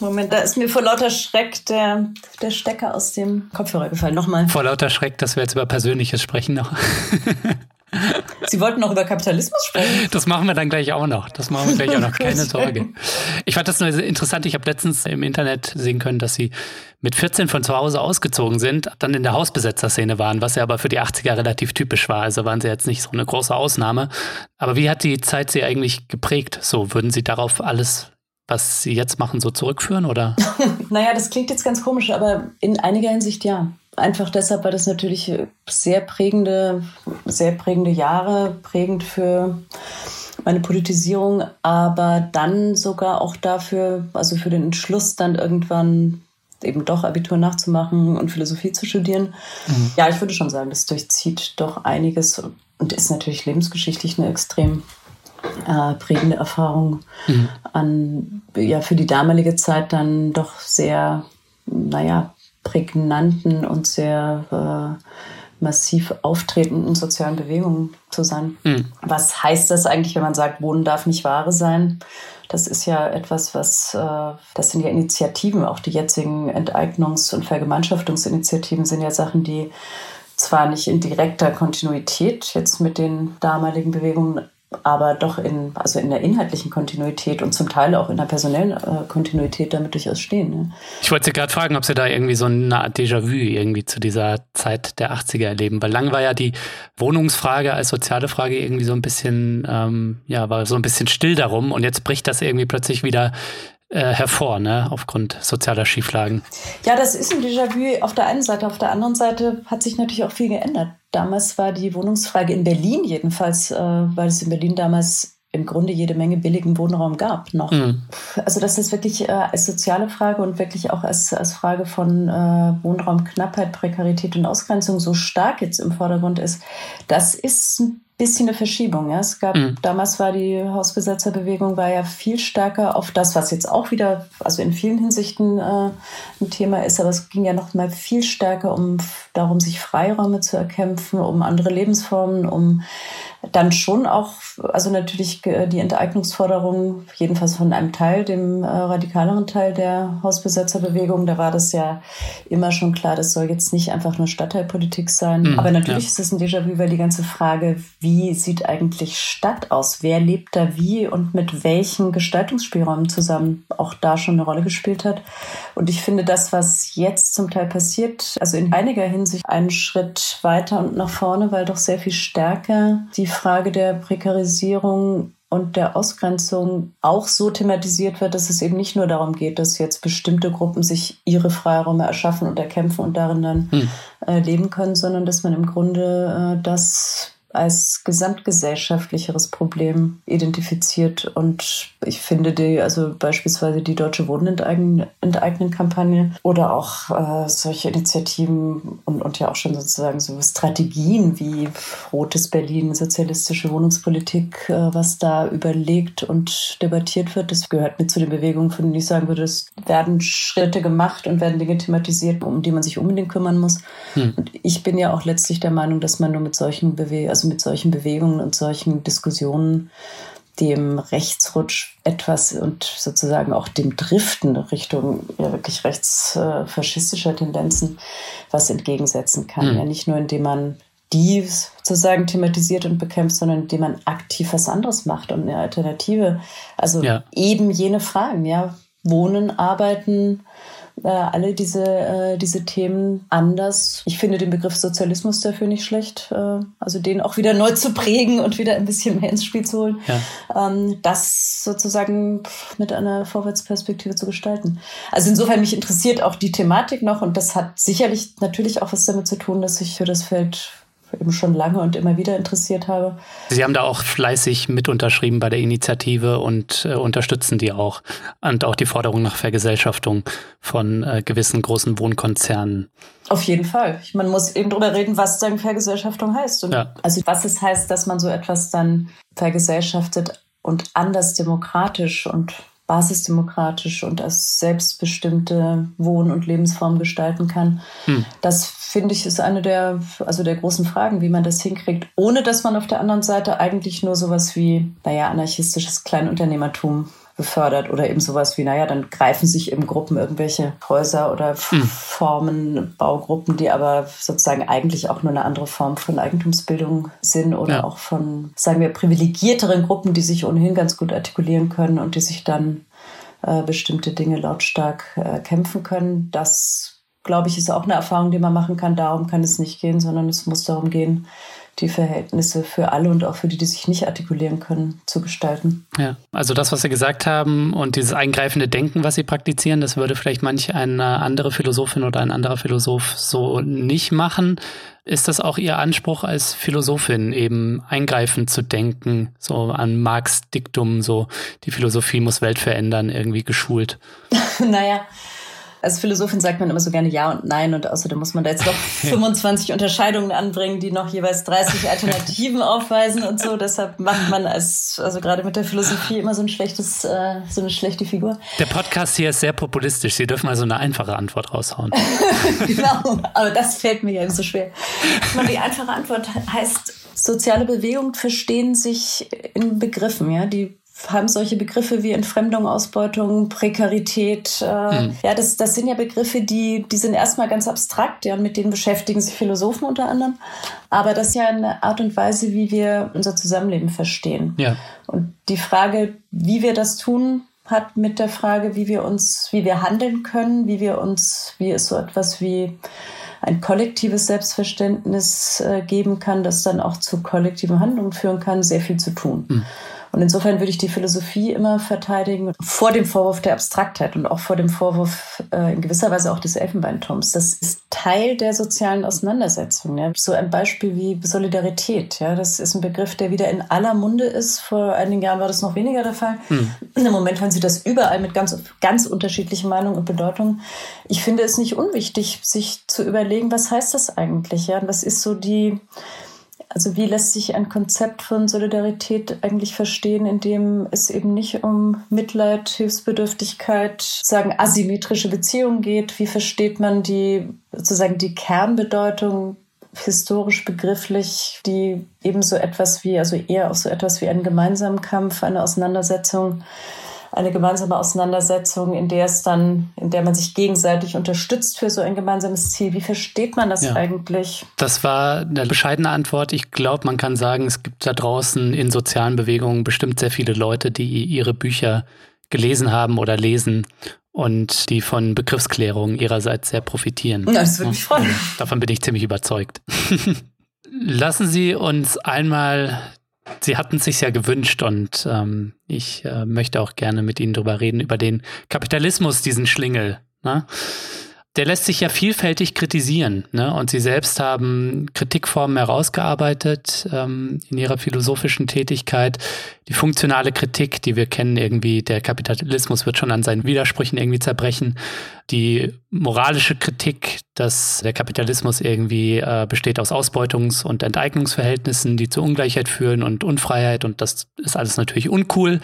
Moment, da ist mir vor lauter Schreck der, der Stecker aus dem Kopfhörer gefallen. Nochmal. Vor lauter Schreck, dass wir jetzt über Persönliches sprechen noch. Sie wollten noch über Kapitalismus sprechen? Das machen wir dann gleich auch noch. Das machen wir gleich auch noch. Keine Sorge. Ich fand das nur interessant. Ich habe letztens im Internet sehen können, dass Sie mit 14 von zu Hause ausgezogen sind, dann in der Hausbesetzerszene waren, was ja aber für die 80er relativ typisch war. Also waren Sie jetzt nicht so eine große Ausnahme. Aber wie hat die Zeit Sie eigentlich geprägt? So, würden Sie darauf alles was Sie jetzt machen, so zurückführen, oder? naja, das klingt jetzt ganz komisch, aber in einiger Hinsicht ja. Einfach deshalb, weil das natürlich sehr prägende, sehr prägende Jahre, prägend für meine Politisierung, aber dann sogar auch dafür, also für den Entschluss, dann irgendwann eben doch Abitur nachzumachen und Philosophie zu studieren. Mhm. Ja, ich würde schon sagen, das durchzieht doch einiges und ist natürlich lebensgeschichtlich eine extrem äh, prägende Erfahrung mhm. an, ja, für die damalige Zeit dann doch sehr, naja, prägnanten und sehr äh, massiv auftretenden sozialen Bewegungen zu sein. Mhm. Was heißt das eigentlich, wenn man sagt, Wohnen darf nicht Wahre sein? Das ist ja etwas, was, äh, das sind ja Initiativen, auch die jetzigen Enteignungs- und Vergemeinschaftungsinitiativen sind ja Sachen, die zwar nicht in direkter Kontinuität jetzt mit den damaligen Bewegungen aber doch in, also in der inhaltlichen Kontinuität und zum Teil auch in der personellen äh, Kontinuität damit durchaus stehen. Ne? Ich wollte Sie gerade fragen, ob Sie da irgendwie so eine Art Déjà-vu irgendwie zu dieser Zeit der 80er erleben, weil lang war ja die Wohnungsfrage als soziale Frage irgendwie so ein bisschen, ähm, ja, war so ein bisschen still darum und jetzt bricht das irgendwie plötzlich wieder äh, hervor, ne, aufgrund sozialer Schieflagen. Ja, das ist ein Déjà-vu auf der einen Seite. Auf der anderen Seite hat sich natürlich auch viel geändert. Damals war die Wohnungsfrage in Berlin jedenfalls, äh, weil es in Berlin damals im Grunde jede Menge billigen Wohnraum gab noch. Mhm. Also dass das wirklich äh, als soziale Frage und wirklich auch als, als Frage von äh, Wohnraumknappheit, Prekarität und Ausgrenzung so stark jetzt im Vordergrund ist, das ist ein bisschen eine Verschiebung. Ja. Es gab, mhm. damals war die Hausbesetzerbewegung war ja viel stärker auf das, was jetzt auch wieder, also in vielen Hinsichten äh, ein Thema ist, aber es ging ja noch mal viel stärker um darum, sich Freiräume zu erkämpfen, um andere Lebensformen, um dann schon auch, also natürlich die Enteignungsforderung, jedenfalls von einem Teil, dem äh, radikaleren Teil der Hausbesetzerbewegung, da war das ja immer schon klar, das soll jetzt nicht einfach nur Stadtteilpolitik sein. Mhm, Aber natürlich ja. ist es ein Déjà-vu, weil die ganze Frage, wie sieht eigentlich Stadt aus? Wer lebt da wie und mit welchen Gestaltungsspielräumen zusammen auch da schon eine Rolle gespielt hat. Und ich finde das, was jetzt zum Teil passiert, also in einiger Hinsicht einen Schritt weiter und nach vorne, weil doch sehr viel stärker die Frage der Prekarisierung und der Ausgrenzung auch so thematisiert wird, dass es eben nicht nur darum geht, dass jetzt bestimmte Gruppen sich ihre Freiräume erschaffen und erkämpfen und darin dann hm. äh, leben können, sondern dass man im Grunde äh, das als gesamtgesellschaftlicheres Problem identifiziert. Und ich finde die, also beispielsweise die Deutsche Wohnenteignen-Kampagne oder auch äh, solche Initiativen und, und ja auch schon sozusagen so Strategien wie Rotes Berlin, sozialistische Wohnungspolitik, äh, was da überlegt und debattiert wird, das gehört mit zu den Bewegungen, von denen ich sagen würde, es werden Schritte gemacht und werden Dinge thematisiert, um die man sich unbedingt kümmern muss. Hm. Und ich bin ja auch letztlich der Meinung, dass man nur mit solchen Bewegungen, also mit solchen Bewegungen und solchen Diskussionen dem Rechtsrutsch etwas und sozusagen auch dem Driften Richtung ja wirklich rechtsfaschistischer Tendenzen was entgegensetzen kann. Mhm. Ja, nicht nur indem man die sozusagen thematisiert und bekämpft, sondern indem man aktiv was anderes macht und eine Alternative. Also ja. eben jene Fragen, ja, Wohnen, Arbeiten, äh, alle diese, äh, diese Themen anders. Ich finde den Begriff Sozialismus dafür nicht schlecht. Äh, also den auch wieder neu zu prägen und wieder ein bisschen mehr ins Spiel zu holen. Ja. Ähm, das sozusagen mit einer Vorwärtsperspektive zu gestalten. Also insofern mich interessiert auch die Thematik noch und das hat sicherlich natürlich auch was damit zu tun, dass ich für das Feld eben schon lange und immer wieder interessiert habe. Sie haben da auch fleißig mit unterschrieben bei der Initiative und äh, unterstützen die auch. Und auch die Forderung nach Vergesellschaftung von äh, gewissen großen Wohnkonzernen. Auf jeden Fall. Man muss eben darüber reden, was dann Vergesellschaftung heißt. Und ja. Also was es heißt, dass man so etwas dann vergesellschaftet und anders demokratisch und basisdemokratisch und als selbstbestimmte Wohn- und Lebensform gestalten kann. Hm. Das finde ich ist eine der, also der großen Fragen, wie man das hinkriegt, ohne dass man auf der anderen Seite eigentlich nur sowas wie, naja, anarchistisches Kleinunternehmertum befördert oder eben sowas wie, naja, dann greifen sich eben Gruppen irgendwelche Häuser oder hm. Formen, Baugruppen, die aber sozusagen eigentlich auch nur eine andere Form von Eigentumsbildung sind oder ja. auch von, sagen wir, privilegierteren Gruppen, die sich ohnehin ganz gut artikulieren können und die sich dann äh, bestimmte Dinge lautstark äh, kämpfen können. Das, glaube ich, ist auch eine Erfahrung, die man machen kann. Darum kann es nicht gehen, sondern es muss darum gehen, die Verhältnisse für alle und auch für die, die sich nicht artikulieren können, zu gestalten. Ja, also das, was Sie gesagt haben und dieses eingreifende Denken, was Sie praktizieren, das würde vielleicht manch eine andere Philosophin oder ein anderer Philosoph so nicht machen. Ist das auch Ihr Anspruch als Philosophin, eben eingreifend zu denken, so an Marx Diktum, so die Philosophie muss Welt verändern, irgendwie geschult? naja, als Philosophin sagt man immer so gerne Ja und Nein und außerdem muss man da jetzt doch 25 Unterscheidungen anbringen, die noch jeweils 30 Alternativen aufweisen und so. Deshalb macht man als, also gerade mit der Philosophie immer so ein schlechtes, äh, so eine schlechte Figur. Der Podcast hier ist sehr populistisch. Sie dürfen also eine einfache Antwort raushauen. genau, aber das fällt mir ja so schwer. Die einfache Antwort heißt, soziale Bewegungen verstehen sich in Begriffen, ja, die haben solche Begriffe wie Entfremdung, Ausbeutung, Prekarität. Äh, mhm. Ja, das, das sind ja Begriffe, die, die sind erstmal ganz abstrakt, ja, und mit denen beschäftigen sich Philosophen unter anderem. Aber das ist ja eine Art und Weise, wie wir unser Zusammenleben verstehen. Ja. Und die Frage, wie wir das tun, hat mit der Frage, wie wir uns, wie wir handeln können, wie wir uns, wie es so etwas wie ein kollektives Selbstverständnis äh, geben kann, das dann auch zu kollektiven Handlungen führen kann, sehr viel zu tun. Mhm. Und insofern würde ich die Philosophie immer verteidigen vor dem Vorwurf der Abstraktheit und auch vor dem Vorwurf äh, in gewisser Weise auch des Elfenbeinturms. Das ist Teil der sozialen Auseinandersetzung. Ja. So ein Beispiel wie Solidarität. Ja. Das ist ein Begriff, der wieder in aller Munde ist. Vor einigen Jahren war das noch weniger der Fall. Hm. Im Moment hören Sie das überall mit ganz, ganz unterschiedlichen Meinungen und Bedeutungen. Ich finde es nicht unwichtig, sich zu überlegen, was heißt das eigentlich? Ja. Was ist so die also wie lässt sich ein Konzept von Solidarität eigentlich verstehen, in dem es eben nicht um Mitleid, Hilfsbedürftigkeit, sagen asymmetrische Beziehungen geht? Wie versteht man die sozusagen die Kernbedeutung historisch begrifflich, die eben so etwas wie, also eher auch so etwas wie einen gemeinsamen Kampf, eine Auseinandersetzung eine gemeinsame Auseinandersetzung, in der es dann, in der man sich gegenseitig unterstützt für so ein gemeinsames Ziel. Wie versteht man das ja. eigentlich? Das war eine bescheidene Antwort. Ich glaube, man kann sagen, es gibt da draußen in sozialen Bewegungen bestimmt sehr viele Leute, die ihre Bücher gelesen haben oder lesen und die von Begriffsklärung ihrerseits sehr profitieren. Ja, das würde mich freuen. Davon bin ich ziemlich überzeugt. Lassen Sie uns einmal Sie hatten es sich ja gewünscht und ähm, ich äh, möchte auch gerne mit Ihnen darüber reden, über den Kapitalismus, diesen Schlingel. Ne? Der lässt sich ja vielfältig kritisieren. Ne? Und Sie selbst haben Kritikformen herausgearbeitet ähm, in Ihrer philosophischen Tätigkeit. Die funktionale Kritik, die wir kennen, irgendwie, der Kapitalismus wird schon an seinen Widersprüchen irgendwie zerbrechen. Die moralische Kritik, dass der Kapitalismus irgendwie äh, besteht aus Ausbeutungs- und Enteignungsverhältnissen, die zu Ungleichheit führen und Unfreiheit. Und das ist alles natürlich uncool.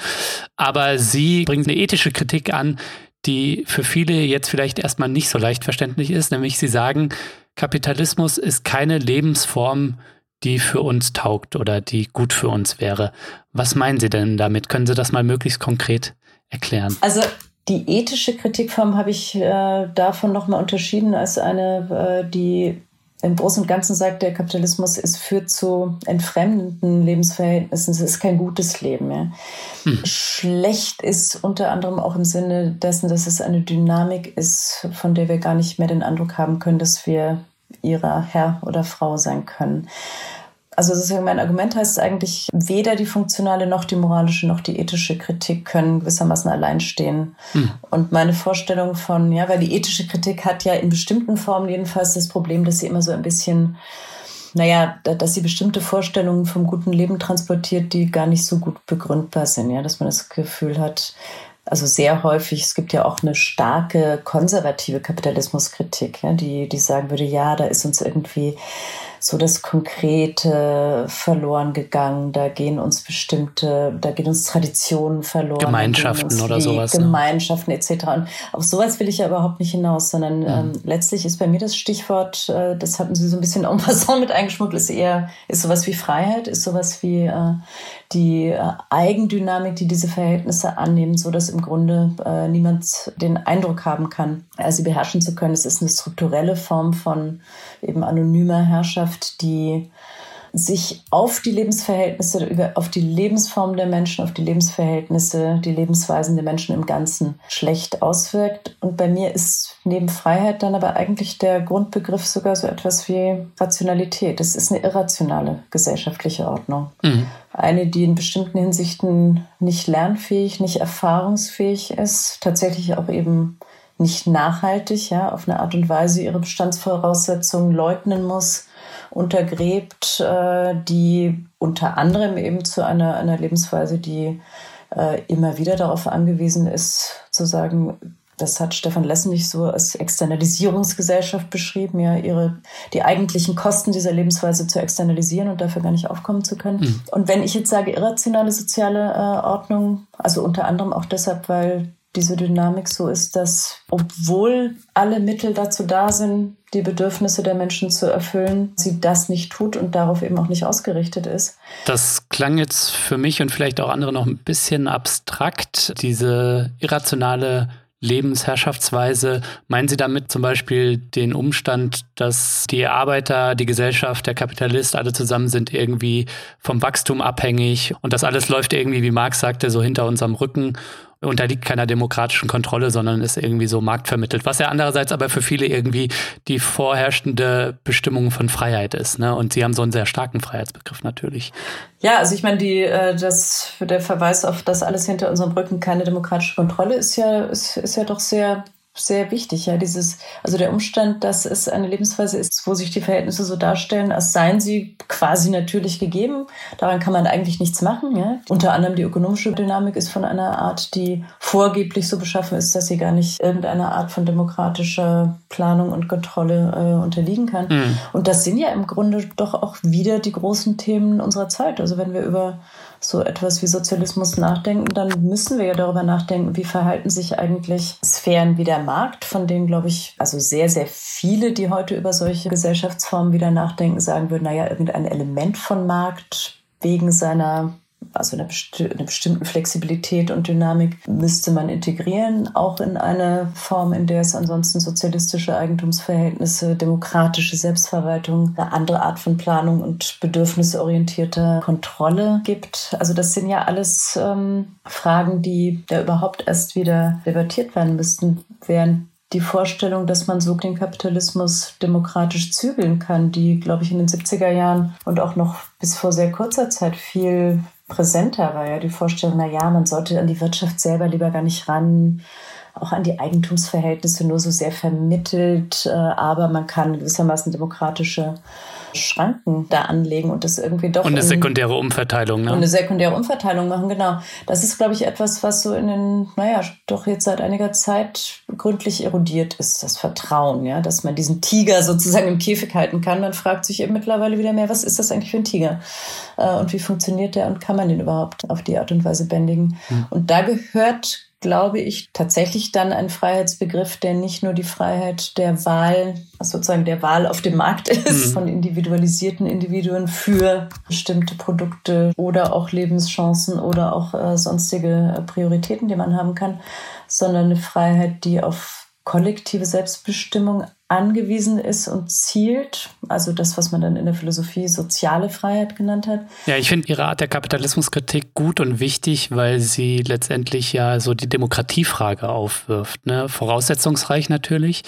Aber Sie bringen eine ethische Kritik an, die für viele jetzt vielleicht erstmal nicht so leicht verständlich ist, nämlich sie sagen, Kapitalismus ist keine Lebensform, die für uns taugt oder die gut für uns wäre. Was meinen Sie denn damit? Können Sie das mal möglichst konkret erklären? Also die ethische Kritikform habe ich äh, davon nochmal unterschieden als eine, äh, die im Großen und Ganzen sagt der Kapitalismus, es führt zu entfremdenden Lebensverhältnissen. Es ist kein gutes Leben mehr. Hm. Schlecht ist unter anderem auch im Sinne dessen, dass es eine Dynamik ist, von der wir gar nicht mehr den Eindruck haben können, dass wir ihrer Herr oder Frau sein können. Also sozusagen mein Argument heißt eigentlich, weder die funktionale noch die moralische noch die ethische Kritik können gewissermaßen allein stehen. Hm. Und meine Vorstellung von, ja, weil die ethische Kritik hat ja in bestimmten Formen jedenfalls das Problem, dass sie immer so ein bisschen, naja, dass sie bestimmte Vorstellungen vom guten Leben transportiert, die gar nicht so gut begründbar sind, ja, dass man das Gefühl hat, also sehr häufig, es gibt ja auch eine starke konservative Kapitalismuskritik, ja, die, die sagen würde, ja, da ist uns irgendwie so das Konkrete verloren gegangen. Da gehen uns bestimmte, da gehen uns Traditionen verloren. Gemeinschaften oder sowas. Ne? Gemeinschaften ne? etc. Und auf sowas will ich ja überhaupt nicht hinaus, sondern mhm. ähm, letztlich ist bei mir das Stichwort, äh, das hatten Sie so ein bisschen en passant mit eingeschmuggelt, ist eher, ist sowas wie Freiheit, ist sowas wie äh, die äh, Eigendynamik, die diese Verhältnisse annehmen, so dass im Grunde äh, niemand den Eindruck haben kann, äh, sie beherrschen zu können. Es ist eine strukturelle Form von eben anonymer Herrschaft, die sich auf die Lebensverhältnisse, auf die Lebensform der Menschen, auf die Lebensverhältnisse, die Lebensweisen der Menschen im Ganzen schlecht auswirkt. Und bei mir ist neben Freiheit dann aber eigentlich der Grundbegriff sogar so etwas wie Rationalität. Es ist eine irrationale gesellschaftliche Ordnung. Mhm. Eine, die in bestimmten Hinsichten nicht lernfähig, nicht erfahrungsfähig ist, tatsächlich auch eben nicht nachhaltig, ja, auf eine Art und Weise ihre Bestandsvoraussetzungen leugnen muss, untergräbt, äh, die unter anderem eben zu einer, einer Lebensweise, die äh, immer wieder darauf angewiesen ist, zu sagen, das hat Stefan Lessen nicht so als Externalisierungsgesellschaft beschrieben, ja, ihre, die eigentlichen Kosten dieser Lebensweise zu externalisieren und dafür gar nicht aufkommen zu können. Mhm. Und wenn ich jetzt sage irrationale soziale äh, Ordnung, also unter anderem auch deshalb, weil diese Dynamik so ist, dass obwohl alle Mittel dazu da sind, die Bedürfnisse der Menschen zu erfüllen, sie das nicht tut und darauf eben auch nicht ausgerichtet ist. Das klang jetzt für mich und vielleicht auch andere noch ein bisschen abstrakt, diese irrationale Lebensherrschaftsweise. Meinen Sie damit zum Beispiel den Umstand, dass die Arbeiter, die Gesellschaft, der Kapitalist alle zusammen sind irgendwie vom Wachstum abhängig und das alles läuft irgendwie, wie Marx sagte, so hinter unserem Rücken unterliegt keiner demokratischen Kontrolle, sondern ist irgendwie so marktvermittelt. Was ja andererseits aber für viele irgendwie die vorherrschende Bestimmung von Freiheit ist. Ne? Und sie haben so einen sehr starken Freiheitsbegriff natürlich. Ja, also ich meine, die, äh, das, der Verweis auf das alles hinter unserem Rücken keine demokratische Kontrolle ist ja, ist, ist ja doch sehr sehr wichtig, ja, dieses, also der Umstand, dass es eine Lebensweise ist, wo sich die Verhältnisse so darstellen, als seien sie quasi natürlich gegeben. Daran kann man eigentlich nichts machen, ja. Unter anderem die ökonomische Dynamik ist von einer Art, die vorgeblich so beschaffen ist, dass sie gar nicht irgendeiner Art von demokratischer Planung und Kontrolle äh, unterliegen kann. Mhm. Und das sind ja im Grunde doch auch wieder die großen Themen unserer Zeit. Also wenn wir über so etwas wie Sozialismus nachdenken, dann müssen wir ja darüber nachdenken, wie verhalten sich eigentlich Sphären wie der Markt, von denen, glaube ich, also sehr, sehr viele, die heute über solche Gesellschaftsformen wieder nachdenken, sagen würden, naja, irgendein Element von Markt wegen seiner also eine, besti eine bestimmten Flexibilität und Dynamik müsste man integrieren, auch in eine Form, in der es ansonsten sozialistische Eigentumsverhältnisse, demokratische Selbstverwaltung, eine andere Art von Planung und bedürfnisorientierter Kontrolle gibt. Also das sind ja alles ähm, Fragen, die da überhaupt erst wieder debattiert werden müssten, während die Vorstellung, dass man so den Kapitalismus demokratisch zügeln kann, die, glaube ich, in den 70er Jahren und auch noch bis vor sehr kurzer Zeit viel präsenter war ja die Vorstellung, na ja, man sollte an die Wirtschaft selber lieber gar nicht ran, auch an die Eigentumsverhältnisse nur so sehr vermittelt, äh, aber man kann gewissermaßen demokratische Schranken da anlegen und das irgendwie doch. Und eine sekundäre Umverteilung, ne? Und eine sekundäre Umverteilung machen, genau. Das ist, glaube ich, etwas, was so in den, naja, doch jetzt seit einiger Zeit gründlich erodiert ist, das Vertrauen, ja, dass man diesen Tiger sozusagen im Käfig halten kann. Man fragt sich eben mittlerweile wieder mehr, was ist das eigentlich für ein Tiger? Äh, und wie funktioniert der und kann man den überhaupt auf die Art und Weise bändigen? Hm. Und da gehört glaube ich, tatsächlich dann ein Freiheitsbegriff, der nicht nur die Freiheit der Wahl, sozusagen der Wahl auf dem Markt ist, mhm. von individualisierten Individuen für bestimmte Produkte oder auch Lebenschancen oder auch äh, sonstige äh, Prioritäten, die man haben kann, sondern eine Freiheit, die auf kollektive Selbstbestimmung angewiesen ist und zielt, also das, was man dann in der Philosophie soziale Freiheit genannt hat. Ja, ich finde Ihre Art der Kapitalismuskritik gut und wichtig, weil sie letztendlich ja so die Demokratiefrage aufwirft. Ne? Voraussetzungsreich natürlich,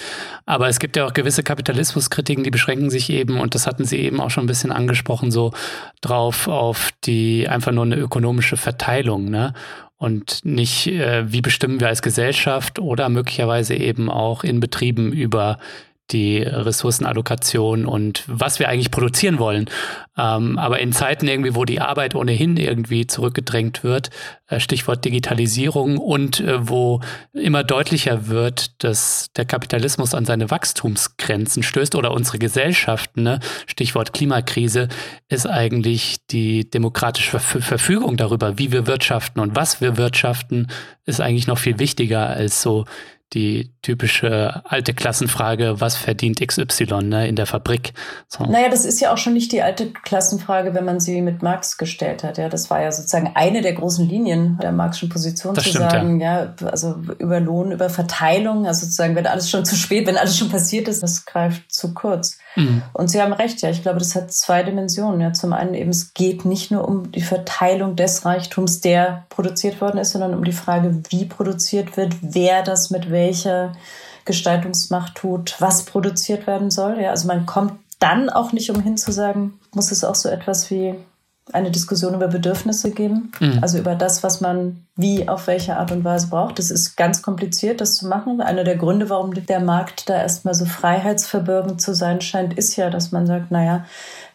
aber es gibt ja auch gewisse Kapitalismuskritiken, die beschränken sich eben, und das hatten Sie eben auch schon ein bisschen angesprochen, so drauf auf die einfach nur eine ökonomische Verteilung. Ne? und nicht, äh, wie bestimmen wir als Gesellschaft oder möglicherweise eben auch in Betrieben über die Ressourcenallokation und was wir eigentlich produzieren wollen. Ähm, aber in Zeiten irgendwie, wo die Arbeit ohnehin irgendwie zurückgedrängt wird, äh, Stichwort Digitalisierung und äh, wo immer deutlicher wird, dass der Kapitalismus an seine Wachstumsgrenzen stößt oder unsere Gesellschaften, ne? Stichwort Klimakrise, ist eigentlich die demokratische Verfügung darüber, wie wir wirtschaften und was wir wirtschaften, ist eigentlich noch viel wichtiger als so die typische alte Klassenfrage, was verdient XY ne, in der Fabrik? So. Naja, das ist ja auch schon nicht die alte Klassenfrage, wenn man sie mit Marx gestellt hat. Ja, das war ja sozusagen eine der großen Linien der Marxischen Position das zu stimmt, sagen, ja. ja, also über Lohn, über Verteilung, also sozusagen, wenn alles schon zu spät, wenn alles schon passiert ist, das greift zu kurz. Mhm. Und Sie haben recht, ja, ich glaube, das hat zwei Dimensionen. Ja, zum einen eben, es geht nicht nur um die Verteilung des Reichtums, der produziert worden ist, sondern um die Frage, wie produziert wird, wer das mit welcher Gestaltungsmacht tut, was produziert werden soll. Ja, also man kommt dann auch nicht umhin zu sagen, muss es auch so etwas wie eine Diskussion über Bedürfnisse geben, mhm. also über das, was man wie auf welche Art und Weise braucht. Das ist ganz kompliziert, das zu machen. Einer der Gründe, warum der Markt da erstmal so freiheitsverbürgend zu sein scheint, ist ja, dass man sagt, naja,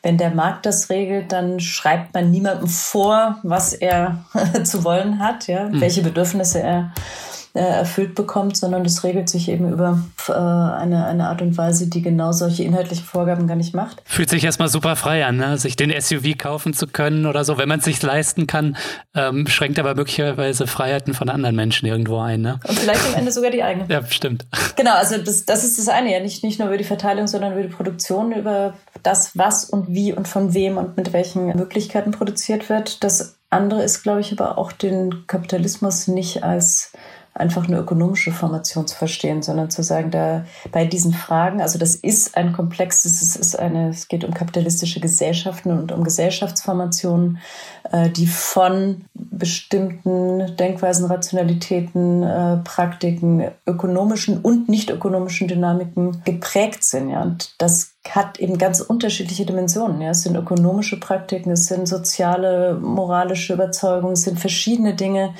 wenn der Markt das regelt, dann schreibt man niemandem vor, was er zu wollen hat, ja, mhm. welche Bedürfnisse er äh, erfüllt bekommt, sondern das regelt sich eben über äh, eine, eine Art und Weise, die genau solche inhaltlichen Vorgaben gar nicht macht. Fühlt sich erstmal super frei an, ne? sich den SUV kaufen zu können oder so, wenn man es sich leisten kann, ähm, schränkt aber möglicherweise Freiheiten von anderen Menschen irgendwo ein. Ne? Und vielleicht am Ende sogar die eigene. ja, stimmt. Genau, also das, das ist das eine, ja, nicht, nicht nur über die Verteilung, sondern über die Produktion, über das, was und wie und von wem und mit welchen Möglichkeiten produziert wird. Das andere ist, glaube ich, aber auch den Kapitalismus nicht als einfach eine ökonomische Formation zu verstehen, sondern zu sagen, da bei diesen Fragen, also das ist ein komplexes, es ist eine, es geht um kapitalistische Gesellschaften und um Gesellschaftsformationen, äh, die von bestimmten Denkweisen, Rationalitäten, äh, Praktiken, ökonomischen und nicht ökonomischen Dynamiken geprägt sind. Ja, und das hat eben ganz unterschiedliche Dimensionen. Ja. Es sind ökonomische Praktiken, es sind soziale, moralische Überzeugungen, es sind verschiedene Dinge,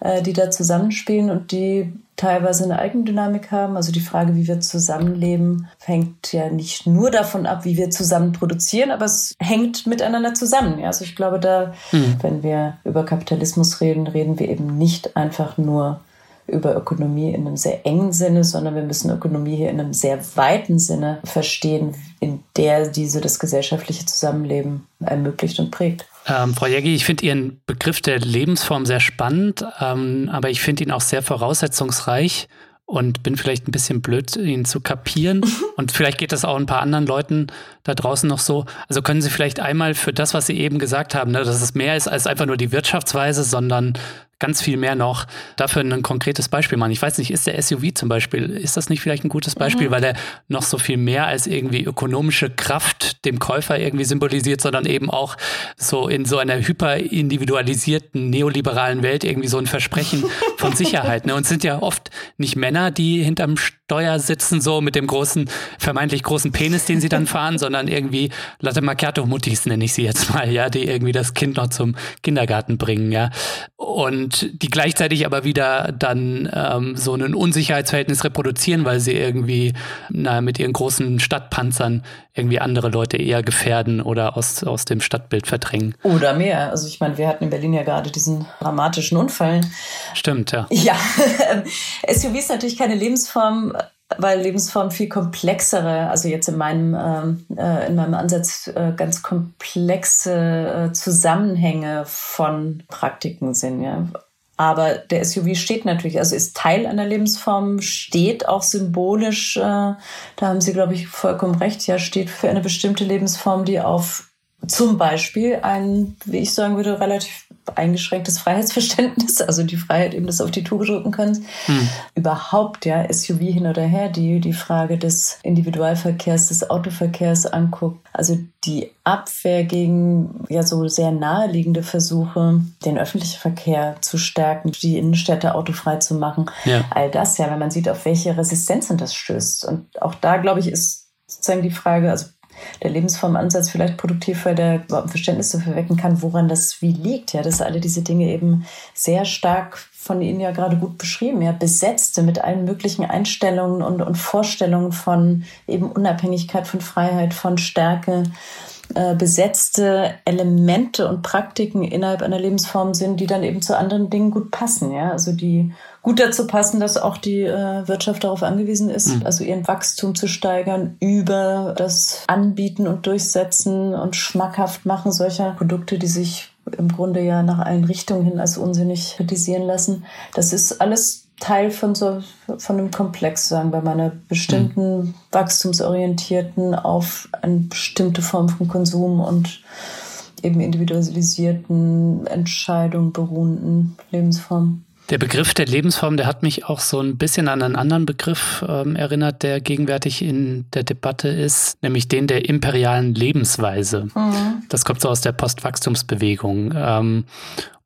äh, die da zusammenspielen und die teilweise eine Eigendynamik haben. Also die Frage, wie wir zusammenleben, hängt ja nicht nur davon ab, wie wir zusammen produzieren, aber es hängt miteinander zusammen. Ja. Also ich glaube, da, mhm. wenn wir über Kapitalismus reden, reden wir eben nicht einfach nur über Ökonomie in einem sehr engen Sinne, sondern wir müssen Ökonomie hier in einem sehr weiten Sinne verstehen, in der diese das gesellschaftliche Zusammenleben ermöglicht und prägt. Ähm, Frau Jägi, ich finde Ihren Begriff der Lebensform sehr spannend, ähm, aber ich finde ihn auch sehr voraussetzungsreich und bin vielleicht ein bisschen blöd, ihn zu kapieren. Und vielleicht geht das auch ein paar anderen Leuten da draußen noch so. Also können Sie vielleicht einmal für das, was Sie eben gesagt haben, ne, dass es mehr ist als einfach nur die Wirtschaftsweise, sondern ganz viel mehr noch. Dafür ein konkretes Beispiel machen. Ich weiß nicht, ist der SUV zum Beispiel, ist das nicht vielleicht ein gutes Beispiel, mhm. weil er noch so viel mehr als irgendwie ökonomische Kraft dem Käufer irgendwie symbolisiert, sondern eben auch so in so einer hyperindividualisierten neoliberalen Welt irgendwie so ein Versprechen von Sicherheit. Ne? Und sind ja oft nicht Männer, die hinterm Steuer sitzen, so mit dem großen, vermeintlich großen Penis, den sie dann fahren, sondern irgendwie Latte Macchiato-Muttis nenne ich sie jetzt mal, ja, die irgendwie das Kind noch zum Kindergarten bringen, ja. Und die gleichzeitig aber wieder dann ähm, so ein Unsicherheitsverhältnis reproduzieren, weil sie irgendwie na, mit ihren großen Stadtpanzern irgendwie andere Leute eher gefährden oder aus, aus dem Stadtbild verdrängen. Oder mehr. Also ich meine, wir hatten in Berlin ja gerade diesen dramatischen Unfall. Stimmt, ja. Ja, SUV ist natürlich keine Lebensform, weil Lebensformen viel komplexere, also jetzt in meinem, ähm, äh, in meinem Ansatz äh, ganz komplexe äh, Zusammenhänge von Praktiken sind. Ja. Aber der SUV steht natürlich, also ist Teil einer Lebensform, steht auch symbolisch, äh, da haben Sie, glaube ich, vollkommen recht, ja, steht für eine bestimmte Lebensform, die auf zum Beispiel ein, wie ich sagen würde, relativ eingeschränktes Freiheitsverständnis, also die Freiheit eben das auf die Tube drücken können. Hm. Überhaupt, ja, SUV hin oder her, die die Frage des Individualverkehrs, des Autoverkehrs anguckt. Also die Abwehr gegen ja so sehr naheliegende Versuche, den öffentlichen Verkehr zu stärken, die Innenstädte autofrei zu machen. Ja. All das ja, wenn man sieht, auf welche Resistenzen das stößt. Und auch da, glaube ich, ist sozusagen die Frage, also der Lebensformansatz vielleicht produktiv, weil der überhaupt Verständnis dafür wecken kann, woran das wie liegt. Ja, dass alle diese Dinge eben sehr stark von Ihnen ja gerade gut beschrieben, ja, besetzte mit allen möglichen Einstellungen und, und Vorstellungen von eben Unabhängigkeit, von Freiheit, von Stärke, äh, besetzte Elemente und Praktiken innerhalb einer Lebensform sind, die dann eben zu anderen Dingen gut passen, ja, also die gut dazu passen, dass auch die äh, Wirtschaft darauf angewiesen ist, mhm. also ihren Wachstum zu steigern über das Anbieten und Durchsetzen und schmackhaft machen solcher Produkte, die sich im Grunde ja nach allen Richtungen hin als unsinnig kritisieren lassen. Das ist alles Teil von so von einem Komplex, sagen wir mal, einer bestimmten mhm. wachstumsorientierten auf eine bestimmte Form von Konsum und eben individualisierten Entscheidungen beruhenden Lebensform. Der Begriff der Lebensform, der hat mich auch so ein bisschen an einen anderen Begriff ähm, erinnert, der gegenwärtig in der Debatte ist, nämlich den der imperialen Lebensweise. Mhm. Das kommt so aus der Postwachstumsbewegung. Ähm,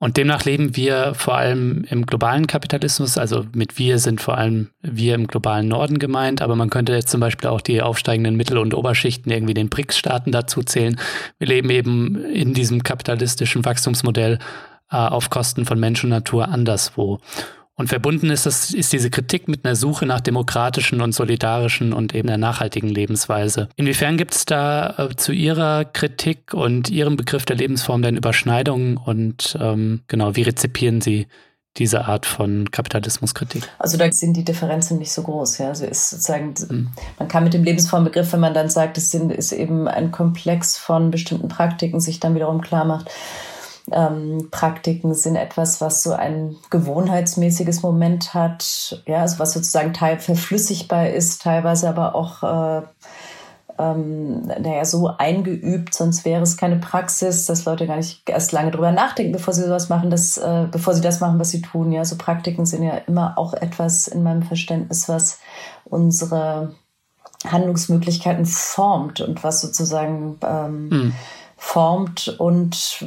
und demnach leben wir vor allem im globalen Kapitalismus, also mit wir sind vor allem wir im globalen Norden gemeint, aber man könnte jetzt zum Beispiel auch die aufsteigenden Mittel- und Oberschichten irgendwie den BRICS-Staaten dazu zählen. Wir leben eben in diesem kapitalistischen Wachstumsmodell äh, auf Kosten von Mensch und Natur anderswo. Und verbunden ist, das, ist diese Kritik mit einer Suche nach demokratischen und solidarischen und eben einer nachhaltigen Lebensweise. Inwiefern gibt es da äh, zu Ihrer Kritik und Ihrem Begriff der Lebensform denn Überschneidungen und ähm, genau, wie rezipieren Sie diese Art von Kapitalismuskritik? Also da sind die Differenzen nicht so groß. Ja. Also ist sozusagen, hm. man kann mit dem Lebensformbegriff, wenn man dann sagt, es sind, ist eben ein Komplex von bestimmten Praktiken, sich dann wiederum klar macht, ähm, Praktiken sind etwas, was so ein gewohnheitsmäßiges Moment hat, ja, also was sozusagen teil verflüssigbar ist, teilweise aber auch äh, ähm, naja, so eingeübt, sonst wäre es keine Praxis, dass Leute gar nicht erst lange drüber nachdenken, bevor sie sowas machen, das, äh, bevor sie das machen, was sie tun. Ja, so Praktiken sind ja immer auch etwas in meinem Verständnis, was unsere Handlungsmöglichkeiten formt und was sozusagen ähm, hm formt und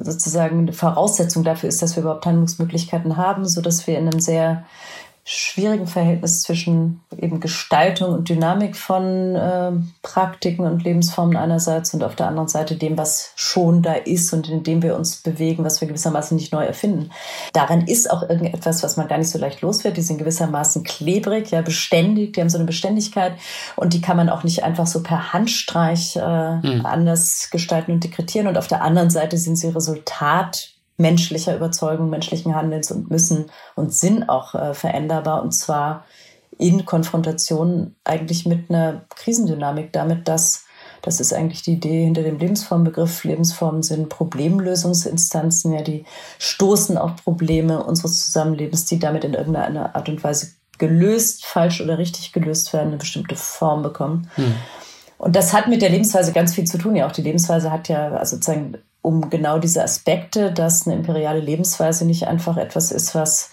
sozusagen eine Voraussetzung dafür ist, dass wir überhaupt Handlungsmöglichkeiten haben, so dass wir in einem sehr schwierigen Verhältnis zwischen eben Gestaltung und Dynamik von äh, Praktiken und Lebensformen einerseits und auf der anderen Seite dem, was schon da ist und in dem wir uns bewegen, was wir gewissermaßen nicht neu erfinden. Daran ist auch irgendetwas, was man gar nicht so leicht los wird. Die sind gewissermaßen klebrig, ja, beständig, die haben so eine Beständigkeit und die kann man auch nicht einfach so per Handstreich äh, mhm. anders gestalten und dekretieren. Und auf der anderen Seite sind sie Resultat menschlicher Überzeugung, menschlichen Handelns und müssen und sind auch äh, veränderbar und zwar in Konfrontation eigentlich mit einer Krisendynamik, damit, dass das ist eigentlich die Idee hinter dem Lebensformbegriff. Lebensformen sind Problemlösungsinstanzen, ja, die stoßen auf Probleme unseres Zusammenlebens, die damit in irgendeiner Art und Weise gelöst, falsch oder richtig gelöst werden, eine bestimmte Form bekommen. Hm. Und das hat mit der Lebensweise ganz viel zu tun. Ja, auch die Lebensweise hat ja also sozusagen um genau diese Aspekte, dass eine imperiale Lebensweise nicht einfach etwas ist, was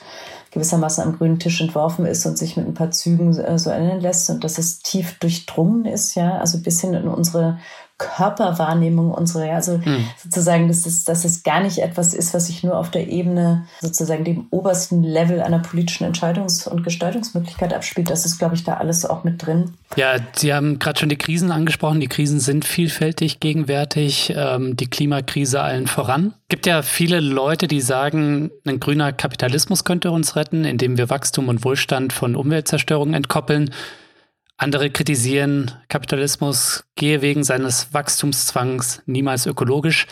gewissermaßen am grünen Tisch entworfen ist und sich mit ein paar Zügen äh, so ändern lässt und dass es tief durchdrungen ist, ja, also bis hin in unsere Körperwahrnehmung, unsere, also mhm. sozusagen, dass es, dass es gar nicht etwas ist, was sich nur auf der Ebene, sozusagen dem obersten Level einer politischen Entscheidungs- und Gestaltungsmöglichkeit abspielt. Das ist, glaube ich, da alles auch mit drin. Ja, Sie haben gerade schon die Krisen angesprochen. Die Krisen sind vielfältig gegenwärtig, ähm, die Klimakrise allen voran. Es gibt ja viele Leute, die sagen, ein grüner Kapitalismus könnte uns retten, indem wir Wachstum und Wohlstand von Umweltzerstörung entkoppeln. Andere kritisieren, Kapitalismus gehe wegen seines Wachstumszwangs niemals ökologisch.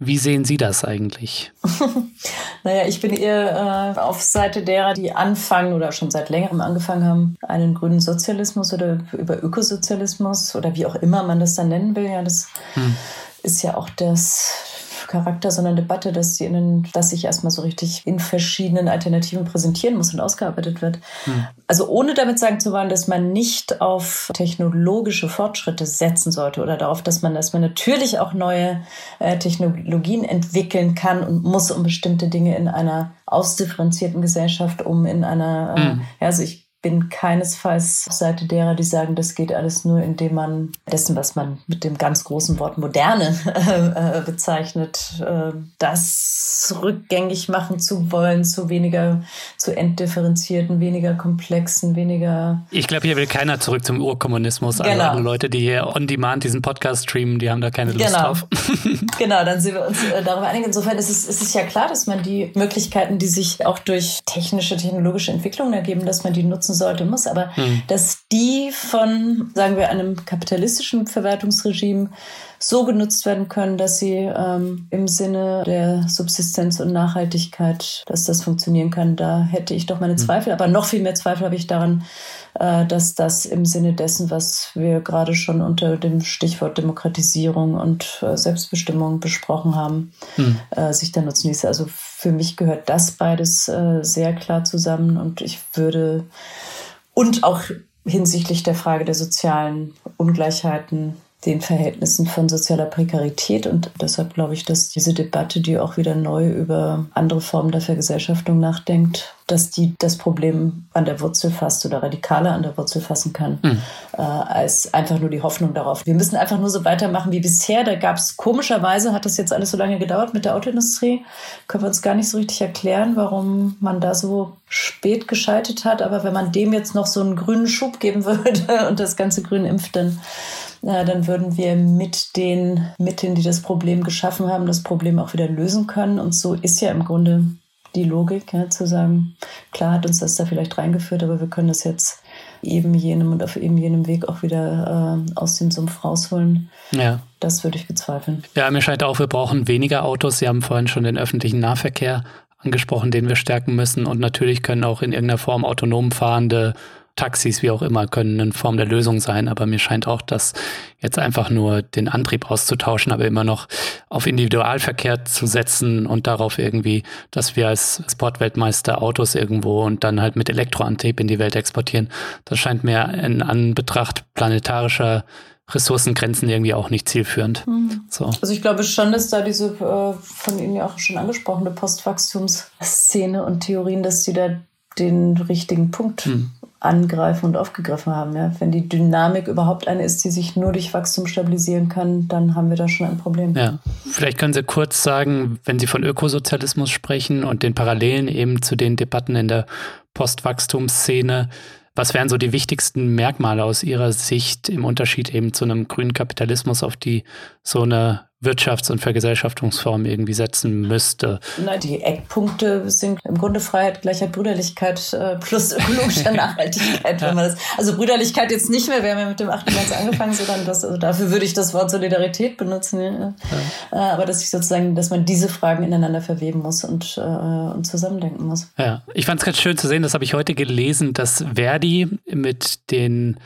Wie sehen Sie das eigentlich? naja, ich bin eher äh, auf Seite derer, die anfangen oder schon seit längerem angefangen haben, einen grünen Sozialismus oder über Ökosozialismus oder wie auch immer man das dann nennen will. Ja, das hm. ist ja auch das Charakter, sondern Debatte, dass, die in, dass sich erstmal so richtig in verschiedenen Alternativen präsentieren muss und ausgearbeitet wird. Hm. Also ohne damit sagen zu wollen, dass man nicht auf technologische Fortschritte setzen sollte oder darauf, dass man, dass man natürlich auch neue äh, Technologien entwickeln kann und muss, um bestimmte Dinge in einer ausdifferenzierten Gesellschaft, um in einer, äh, hm. ja, also ich bin keinesfalls auf Seite derer, die sagen, das geht alles nur, indem man dessen, was man mit dem ganz großen Wort moderne äh, bezeichnet, äh, das rückgängig machen zu wollen, zu weniger, zu entdifferenzierten, weniger komplexen, weniger. Ich glaube, hier will keiner zurück zum Urkommunismus. Genau. alle Leute, die hier on demand diesen Podcast streamen, die haben da keine Lust genau. drauf. genau, dann sind wir uns äh, darüber einig. Insofern ist es, ist es ja klar, dass man die Möglichkeiten, die sich auch durch technische, technologische Entwicklungen ergeben, dass man die nutzen nutzen sollte, muss, aber mhm. dass die von, sagen wir, einem kapitalistischen Verwertungsregime so genutzt werden können, dass sie ähm, im Sinne der Subsistenz und Nachhaltigkeit, dass das funktionieren kann. Da hätte ich doch meine hm. Zweifel, mhm. aber noch viel mehr Zweifel habe ich daran, dass das im Sinne dessen, was wir gerade schon unter dem Stichwort Demokratisierung und äh, Selbstbestimmung besprochen haben, hm. äh, sich da nutzen ließe. Also für mich gehört das beides äh, sehr klar zusammen und ich würde und auch hinsichtlich der Frage der sozialen Ungleichheiten den Verhältnissen von sozialer Prekarität. Und deshalb glaube ich, dass diese Debatte, die auch wieder neu über andere Formen der Vergesellschaftung nachdenkt, dass die das Problem an der Wurzel fasst oder radikaler an der Wurzel fassen kann, mhm. äh, als einfach nur die Hoffnung darauf. Wir müssen einfach nur so weitermachen wie bisher. Da gab es komischerweise, hat das jetzt alles so lange gedauert mit der Autoindustrie, können wir uns gar nicht so richtig erklären, warum man da so spät geschaltet hat. Aber wenn man dem jetzt noch so einen grünen Schub geben würde und das ganze Grün impft, dann dann würden wir mit den Mitteln, die das Problem geschaffen haben, das Problem auch wieder lösen können. Und so ist ja im Grunde die Logik, ja, zu sagen, klar hat uns das da vielleicht reingeführt, aber wir können das jetzt eben jenem und auf eben jenem Weg auch wieder äh, aus dem Sumpf rausholen. Ja. Das würde ich bezweifeln. Ja, mir scheint auch, wir brauchen weniger Autos. Sie haben vorhin schon den öffentlichen Nahverkehr angesprochen, den wir stärken müssen. Und natürlich können auch in irgendeiner Form autonom fahrende Taxis, wie auch immer, können eine Form der Lösung sein. Aber mir scheint auch, dass jetzt einfach nur den Antrieb auszutauschen, aber immer noch auf Individualverkehr zu setzen und darauf irgendwie, dass wir als Sportweltmeister Autos irgendwo und dann halt mit Elektroantrieb in die Welt exportieren. Das scheint mir in Anbetracht planetarischer Ressourcengrenzen irgendwie auch nicht zielführend. Mhm. So. Also ich glaube schon, dass da diese äh, von Ihnen ja auch schon angesprochene Postwachstumsszene und Theorien, dass die da den richtigen Punkt mhm angreifen und aufgegriffen haben. Ja? Wenn die Dynamik überhaupt eine ist, die sich nur durch Wachstum stabilisieren kann, dann haben wir da schon ein Problem. Ja, vielleicht können Sie kurz sagen, wenn Sie von Ökosozialismus sprechen und den Parallelen eben zu den Debatten in der Postwachstumsszene, was wären so die wichtigsten Merkmale aus Ihrer Sicht im Unterschied eben zu einem grünen Kapitalismus, auf die so eine Wirtschafts- und Vergesellschaftungsform irgendwie setzen müsste. Nein, die Eckpunkte sind im Grunde Freiheit, Gleichheit, Brüderlichkeit äh, plus ökologische Nachhaltigkeit. wenn man das, also Brüderlichkeit jetzt nicht mehr, wir haben ja mit dem 8. März angefangen, sondern das, also dafür würde ich das Wort Solidarität benutzen. Ja. Ja. Äh, aber dass ich sozusagen, dass man diese Fragen ineinander verweben muss und, äh, und zusammendenken muss. Ja, ich fand es ganz schön zu sehen, das habe ich heute gelesen, dass Verdi mit den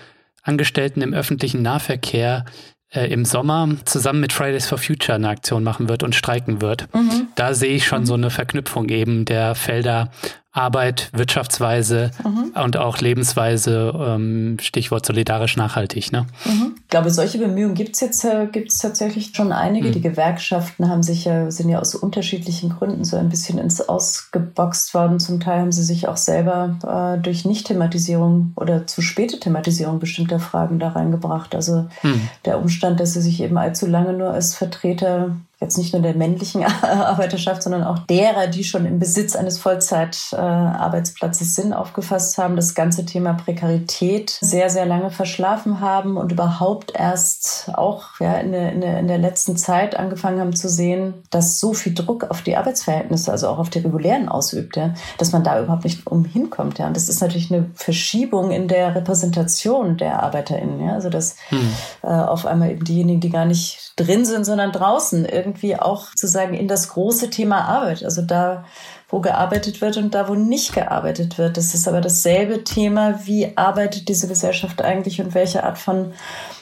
Angestellten im öffentlichen Nahverkehr äh, im Sommer zusammen mit Fridays for Future eine Aktion machen wird und streiken wird. Mhm. Da sehe ich schon mhm. so eine Verknüpfung eben der Felder Arbeit, Wirtschaftsweise mhm. und auch Lebensweise, ähm, Stichwort solidarisch nachhaltig. Ne? Mhm. Ich glaube, solche Bemühungen gibt es jetzt äh, gibt's tatsächlich schon einige. Mhm. Die Gewerkschaften haben sich ja, sind ja aus unterschiedlichen Gründen so ein bisschen ins Ausgeboxt worden. Zum Teil haben sie sich auch selber äh, durch Nicht-Thematisierung oder zu späte Thematisierung bestimmter Fragen da reingebracht. Also mhm. der Umstand, dass sie sich eben allzu lange nur als Vertreter jetzt nicht nur der männlichen Arbeiterschaft, sondern auch derer, die schon im Besitz eines Vollzeitarbeitsplatzes sind, aufgefasst haben, das ganze Thema Prekarität sehr, sehr lange verschlafen haben und überhaupt erst auch ja, in, der, in, der, in der letzten Zeit angefangen haben zu sehen, dass so viel Druck auf die Arbeitsverhältnisse, also auch auf die regulären ausübt, ja, dass man da überhaupt nicht umhinkommt. Ja. Und das ist natürlich eine Verschiebung in der Repräsentation der ArbeiterInnen. Ja. Also dass hm. äh, auf einmal eben diejenigen, die gar nicht drin sind, sondern draußen irgendwie irgendwie auch zu sagen in das große Thema Arbeit. Also da, wo gearbeitet wird und da, wo nicht gearbeitet wird. Das ist aber dasselbe Thema, wie arbeitet diese Gesellschaft eigentlich und welche Art von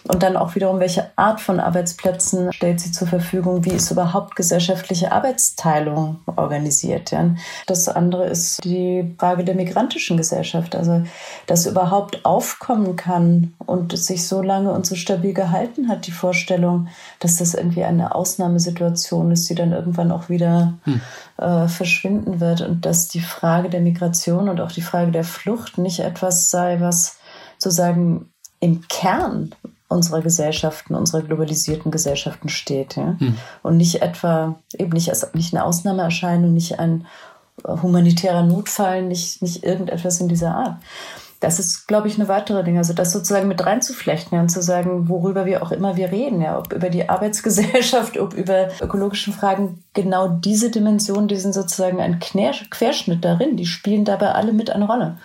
und dann auch wiederum, welche Art von Arbeitsplätzen stellt sie zur Verfügung? Wie ist überhaupt gesellschaftliche Arbeitsteilung organisiert? Ja? Das andere ist die Frage der migrantischen Gesellschaft. Also, dass überhaupt aufkommen kann und es sich so lange und so stabil gehalten hat, die Vorstellung, dass das irgendwie eine Ausnahmesituation ist, die dann irgendwann auch wieder hm. äh, verschwinden wird und dass die Frage der Migration und auch die Frage der Flucht nicht etwas sei, was sozusagen im Kern unserer Gesellschaften, unserer globalisierten Gesellschaften steht. Ja? Hm. Und nicht etwa, eben nicht als nicht eine Ausnahmeerscheinung, nicht ein humanitärer Notfall, nicht, nicht irgendetwas in dieser Art. Das ist, glaube ich, eine weitere Dinge. Also das sozusagen mit reinzuflechten ja, und zu sagen, worüber wir auch immer wir reden, ja, ob über die Arbeitsgesellschaft, ob über ökologischen Fragen, genau diese Dimensionen, die sind sozusagen ein Querschnitt darin, die spielen dabei alle mit eine Rolle.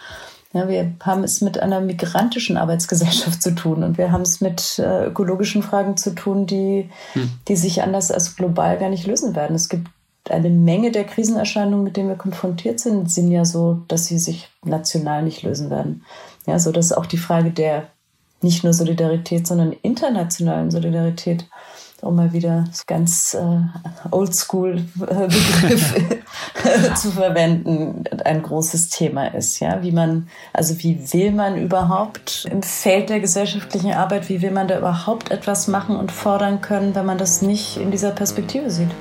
Ja, wir haben es mit einer migrantischen Arbeitsgesellschaft zu tun und wir haben es mit äh, ökologischen Fragen zu tun, die, hm. die sich anders als global gar nicht lösen werden. Es gibt eine Menge der Krisenerscheinungen, mit denen wir konfrontiert sind, sind ja so, dass sie sich national nicht lösen werden. Ja, so dass auch die Frage der nicht nur Solidarität, sondern internationalen Solidarität um mal wieder ganz äh, Oldschool-Begriff zu verwenden, ein großes Thema ist. Ja, wie man, also wie will man überhaupt im Feld der gesellschaftlichen Arbeit, wie will man da überhaupt etwas machen und fordern können, wenn man das nicht in dieser Perspektive sieht?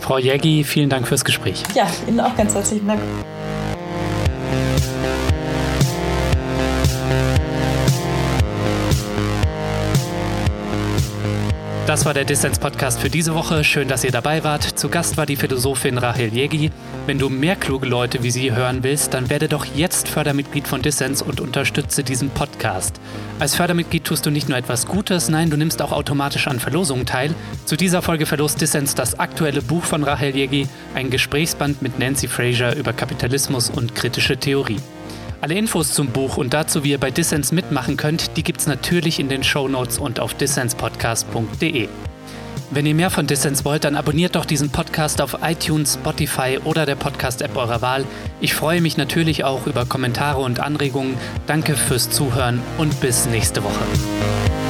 Frau Jägi, vielen Dank fürs Gespräch. Ja, Ihnen auch ganz herzlichen Dank. Das war der Dissens-Podcast für diese Woche. Schön, dass ihr dabei wart. Zu Gast war die Philosophin Rahel Jegi. Wenn du mehr kluge Leute wie sie hören willst, dann werde doch jetzt Fördermitglied von Dissens und unterstütze diesen Podcast. Als Fördermitglied tust du nicht nur etwas Gutes, nein, du nimmst auch automatisch an Verlosungen teil. Zu dieser Folge verlost Dissens das aktuelle Buch von Rahel Jegi, ein Gesprächsband mit Nancy Fraser über Kapitalismus und kritische Theorie. Alle Infos zum Buch und dazu, wie ihr bei Dissens mitmachen könnt, die gibt's natürlich in den Show Notes und auf dissenspodcast.de. Wenn ihr mehr von Dissens wollt, dann abonniert doch diesen Podcast auf iTunes, Spotify oder der Podcast-App eurer Wahl. Ich freue mich natürlich auch über Kommentare und Anregungen. Danke fürs Zuhören und bis nächste Woche.